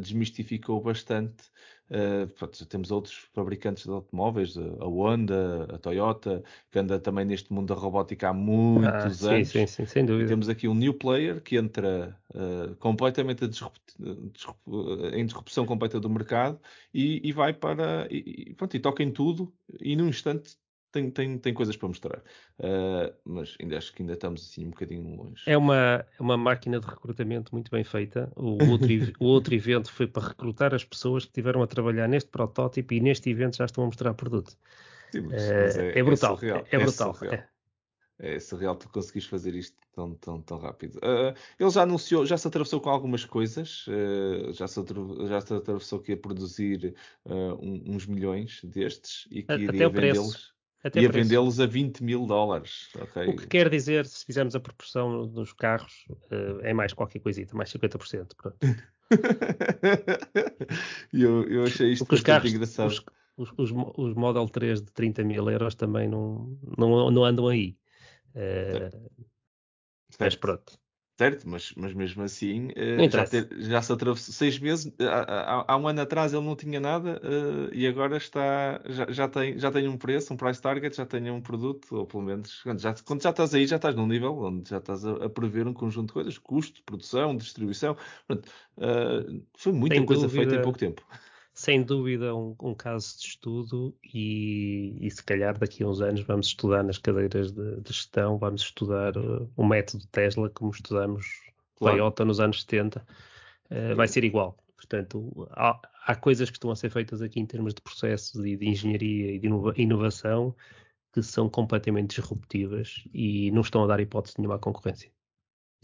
desmistificou bastante Uh, pronto, temos outros fabricantes de automóveis, a Honda, a Toyota, que anda também neste mundo da robótica há muitos ah, sim, anos. Sim, sim, sem dúvida. E temos aqui um new player que entra uh, completamente disrupt, disrupt, em disrupção completa do mercado e, e vai para. E, pronto, e toca em tudo e num instante tem, tem, tem coisas para mostrar. Uh, mas ainda acho que ainda estamos assim um bocadinho longe. É uma, é uma máquina de recrutamento muito bem feita. O outro, o outro evento foi para recrutar as pessoas que estiveram a trabalhar neste protótipo e neste evento já estão a mostrar produto. Sim, uh, mas é, é, brutal. É, é, brutal. É, é surreal tu conseguires fazer isto tão, tão, tão rápido. Uh, ele já anunciou, já se atravessou com algumas coisas, uh, já, se já se atravessou que ia produzir uh, um, uns milhões destes e que iria vendê-los. Até ia vendê-los a 20 mil dólares. Okay. O que quer dizer, se fizermos a proporção dos carros, uh, é mais qualquer coisita, mais 50%. Pronto. eu, eu achei isto bastante carros, engraçado. Os, os, os, os, Model 3 de 30 mil euros também não, não, não andam aí. Uh, mas pronto. Certo, mas, mas mesmo assim uh, já, ter, já, se atravessou seis meses. Há, há, há, um ano atrás ele não tinha nada uh, e agora está já, já, tem, já tem um preço, um price target, já tem um produto, ou pelo menos quando já, quando já estás aí, já estás num nível onde já estás a, a prever um conjunto de coisas, custo, produção, distribuição. Pronto, uh, foi muita Sem coisa dúvida, feita em pouco tempo sem dúvida um, um, caso de estudo e, e, se calhar daqui a uns anos vamos estudar nas cadeiras de, de gestão, vamos estudar uh, o método Tesla como estudamos claro. Toyota nos anos 70, uh, vai ser igual. Portanto, há, há, coisas que estão a ser feitas aqui em termos de processos e de engenharia e de inovação que são completamente disruptivas e não estão a dar hipótese nenhuma à concorrência.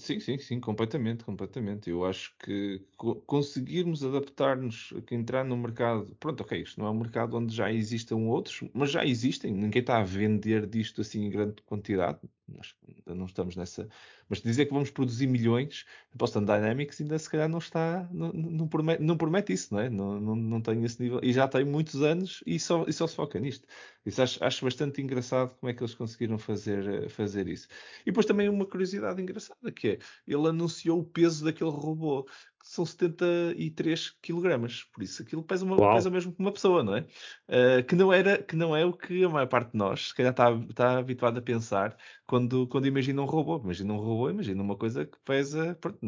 Sim, sim, sim, completamente, completamente. Eu acho que co conseguirmos adaptar-nos, entrar no mercado. Pronto, ok, isto não é um mercado onde já existam outros, mas já existem. Ninguém está a vender disto assim em grande quantidade. Nós ainda não estamos nessa. Mas dizer que vamos produzir milhões, Boston Dynamics ainda se calhar não está, não, não, promete, não promete isso, não é? Não, não, não tem esse nível. E já tem muitos anos e só, e só se foca nisto. Isso acho, acho bastante engraçado como é que eles conseguiram fazer, fazer isso. E depois também uma curiosidade engraçada que é, ele anunciou o peso daquele robô são 73 kg, por isso aquilo pesa, uma, pesa mesmo uma pessoa, não é? Uh, que, não era, que não é o que a maior parte de nós, se calhar, está, está habituado a pensar quando, quando imagina um robô. Imagina um robô, imagina uma coisa que pesa pronto,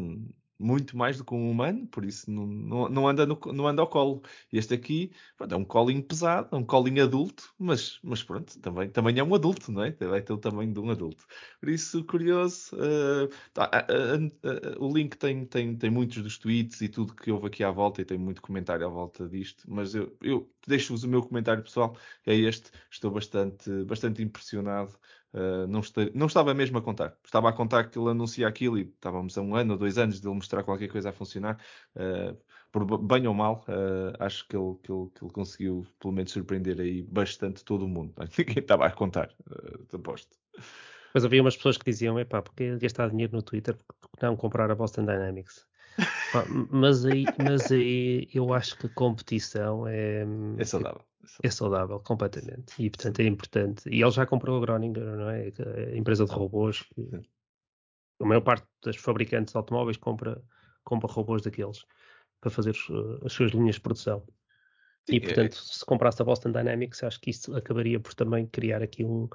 muito mais do que um humano, por isso não, não, não, anda, no, não anda ao colo. Este aqui pronto, é um colinho pesado, é um colinho adulto, mas, mas pronto, também, também é um adulto, não é? Vai ter o tamanho de um adulto. Por isso, curioso. Uh, tá, o link tem, tem, tem muitos dos tweets e tudo que houve aqui à volta e tem muito comentário à volta disto, mas eu, eu deixo-vos o meu comentário pessoal, é este. Estou bastante, bastante impressionado Uh, não, não, estava mesmo a contar. Estava a contar que ele anuncia aquilo e estávamos a um ano ou dois anos de ele mostrar qualquer coisa a funcionar. Uh, por bem ou mal, uh, acho que ele, que, ele, que ele, conseguiu pelo menos surpreender aí bastante todo o mundo. Ninguém estava a contar, uh, aposto. Mas havia umas pessoas que diziam, epá, porque gastar dinheiro no Twitter, porque não comprar a Boston Dynamics? mas, aí, mas aí eu acho que a competição é... É saudável. É saudável, completamente. E, portanto, é importante. E ele já comprou a Groninger, não é? A empresa de robôs. A maior parte dos fabricantes de automóveis compra, compra robôs daqueles para fazer as suas linhas de produção. Sim, e, portanto, é... se comprasse a Boston Dynamics, acho que isso acabaria por também criar aqui um,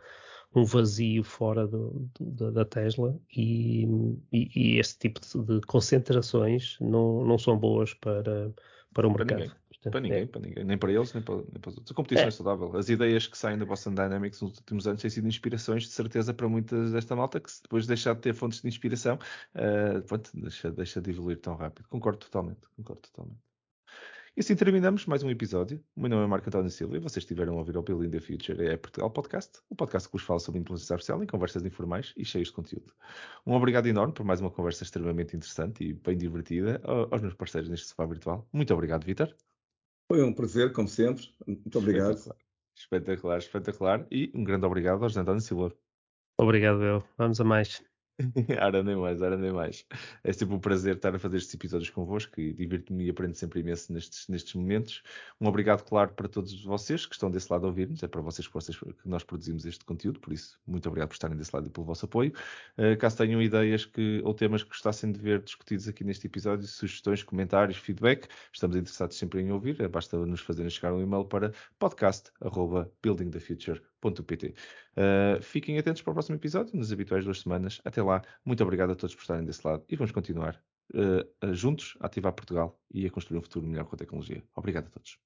um vazio fora do, do, da Tesla e, e, e, esse tipo de, de concentrações não, não são boas para, para o mercado. Portanto, para ninguém, é. para ninguém, nem para eles, nem para, nem para os outros. A competição é. é. saudável. As ideias que saem da Boston Dynamics nos últimos anos têm sido inspirações, de certeza, para muitas desta malta, que depois de deixar de ter fontes de inspiração, uh, pronto, deixa, deixa de evoluir tão rápido. Concordo totalmente, concordo totalmente. E assim terminamos mais um episódio. O meu nome é Marco António Silva e vocês estiveram a ouvir o Building the Future é Portugal Podcast, o podcast que vos fala sobre inteligência artificial em conversas informais e cheios de conteúdo. Um obrigado enorme por mais uma conversa extremamente interessante e bem divertida aos meus parceiros neste sofá virtual. Muito obrigado, Vitor. Foi um prazer, como sempre. Muito obrigado. Espetacular, espetacular. espetacular. E um grande obrigado ao José António Silva. Obrigado, eu. Vamos a mais. Ora nem mais, ora nem mais. É sempre um prazer estar a fazer estes episódios convosco e divirto-me e aprendo sempre imenso nestes, nestes momentos. Um obrigado, claro, para todos vocês que estão desse lado a ouvir-nos. É para vocês que, vocês que, nós produzimos este conteúdo, por isso, muito obrigado por estarem desse lado e pelo vosso apoio. Uh, caso tenham ideias que, ou temas que gostassem de ver discutidos aqui neste episódio, sugestões, comentários, feedback, estamos interessados sempre em ouvir. Basta nos fazerem chegar um e-mail para podcast.buildingthefuture.pt. Uh, fiquem atentos para o próximo episódio, nas habituais duas semanas. Até lá, muito obrigado a todos por estarem desse lado e vamos continuar uh, juntos a ativar Portugal e a construir um futuro melhor com a tecnologia. Obrigado a todos.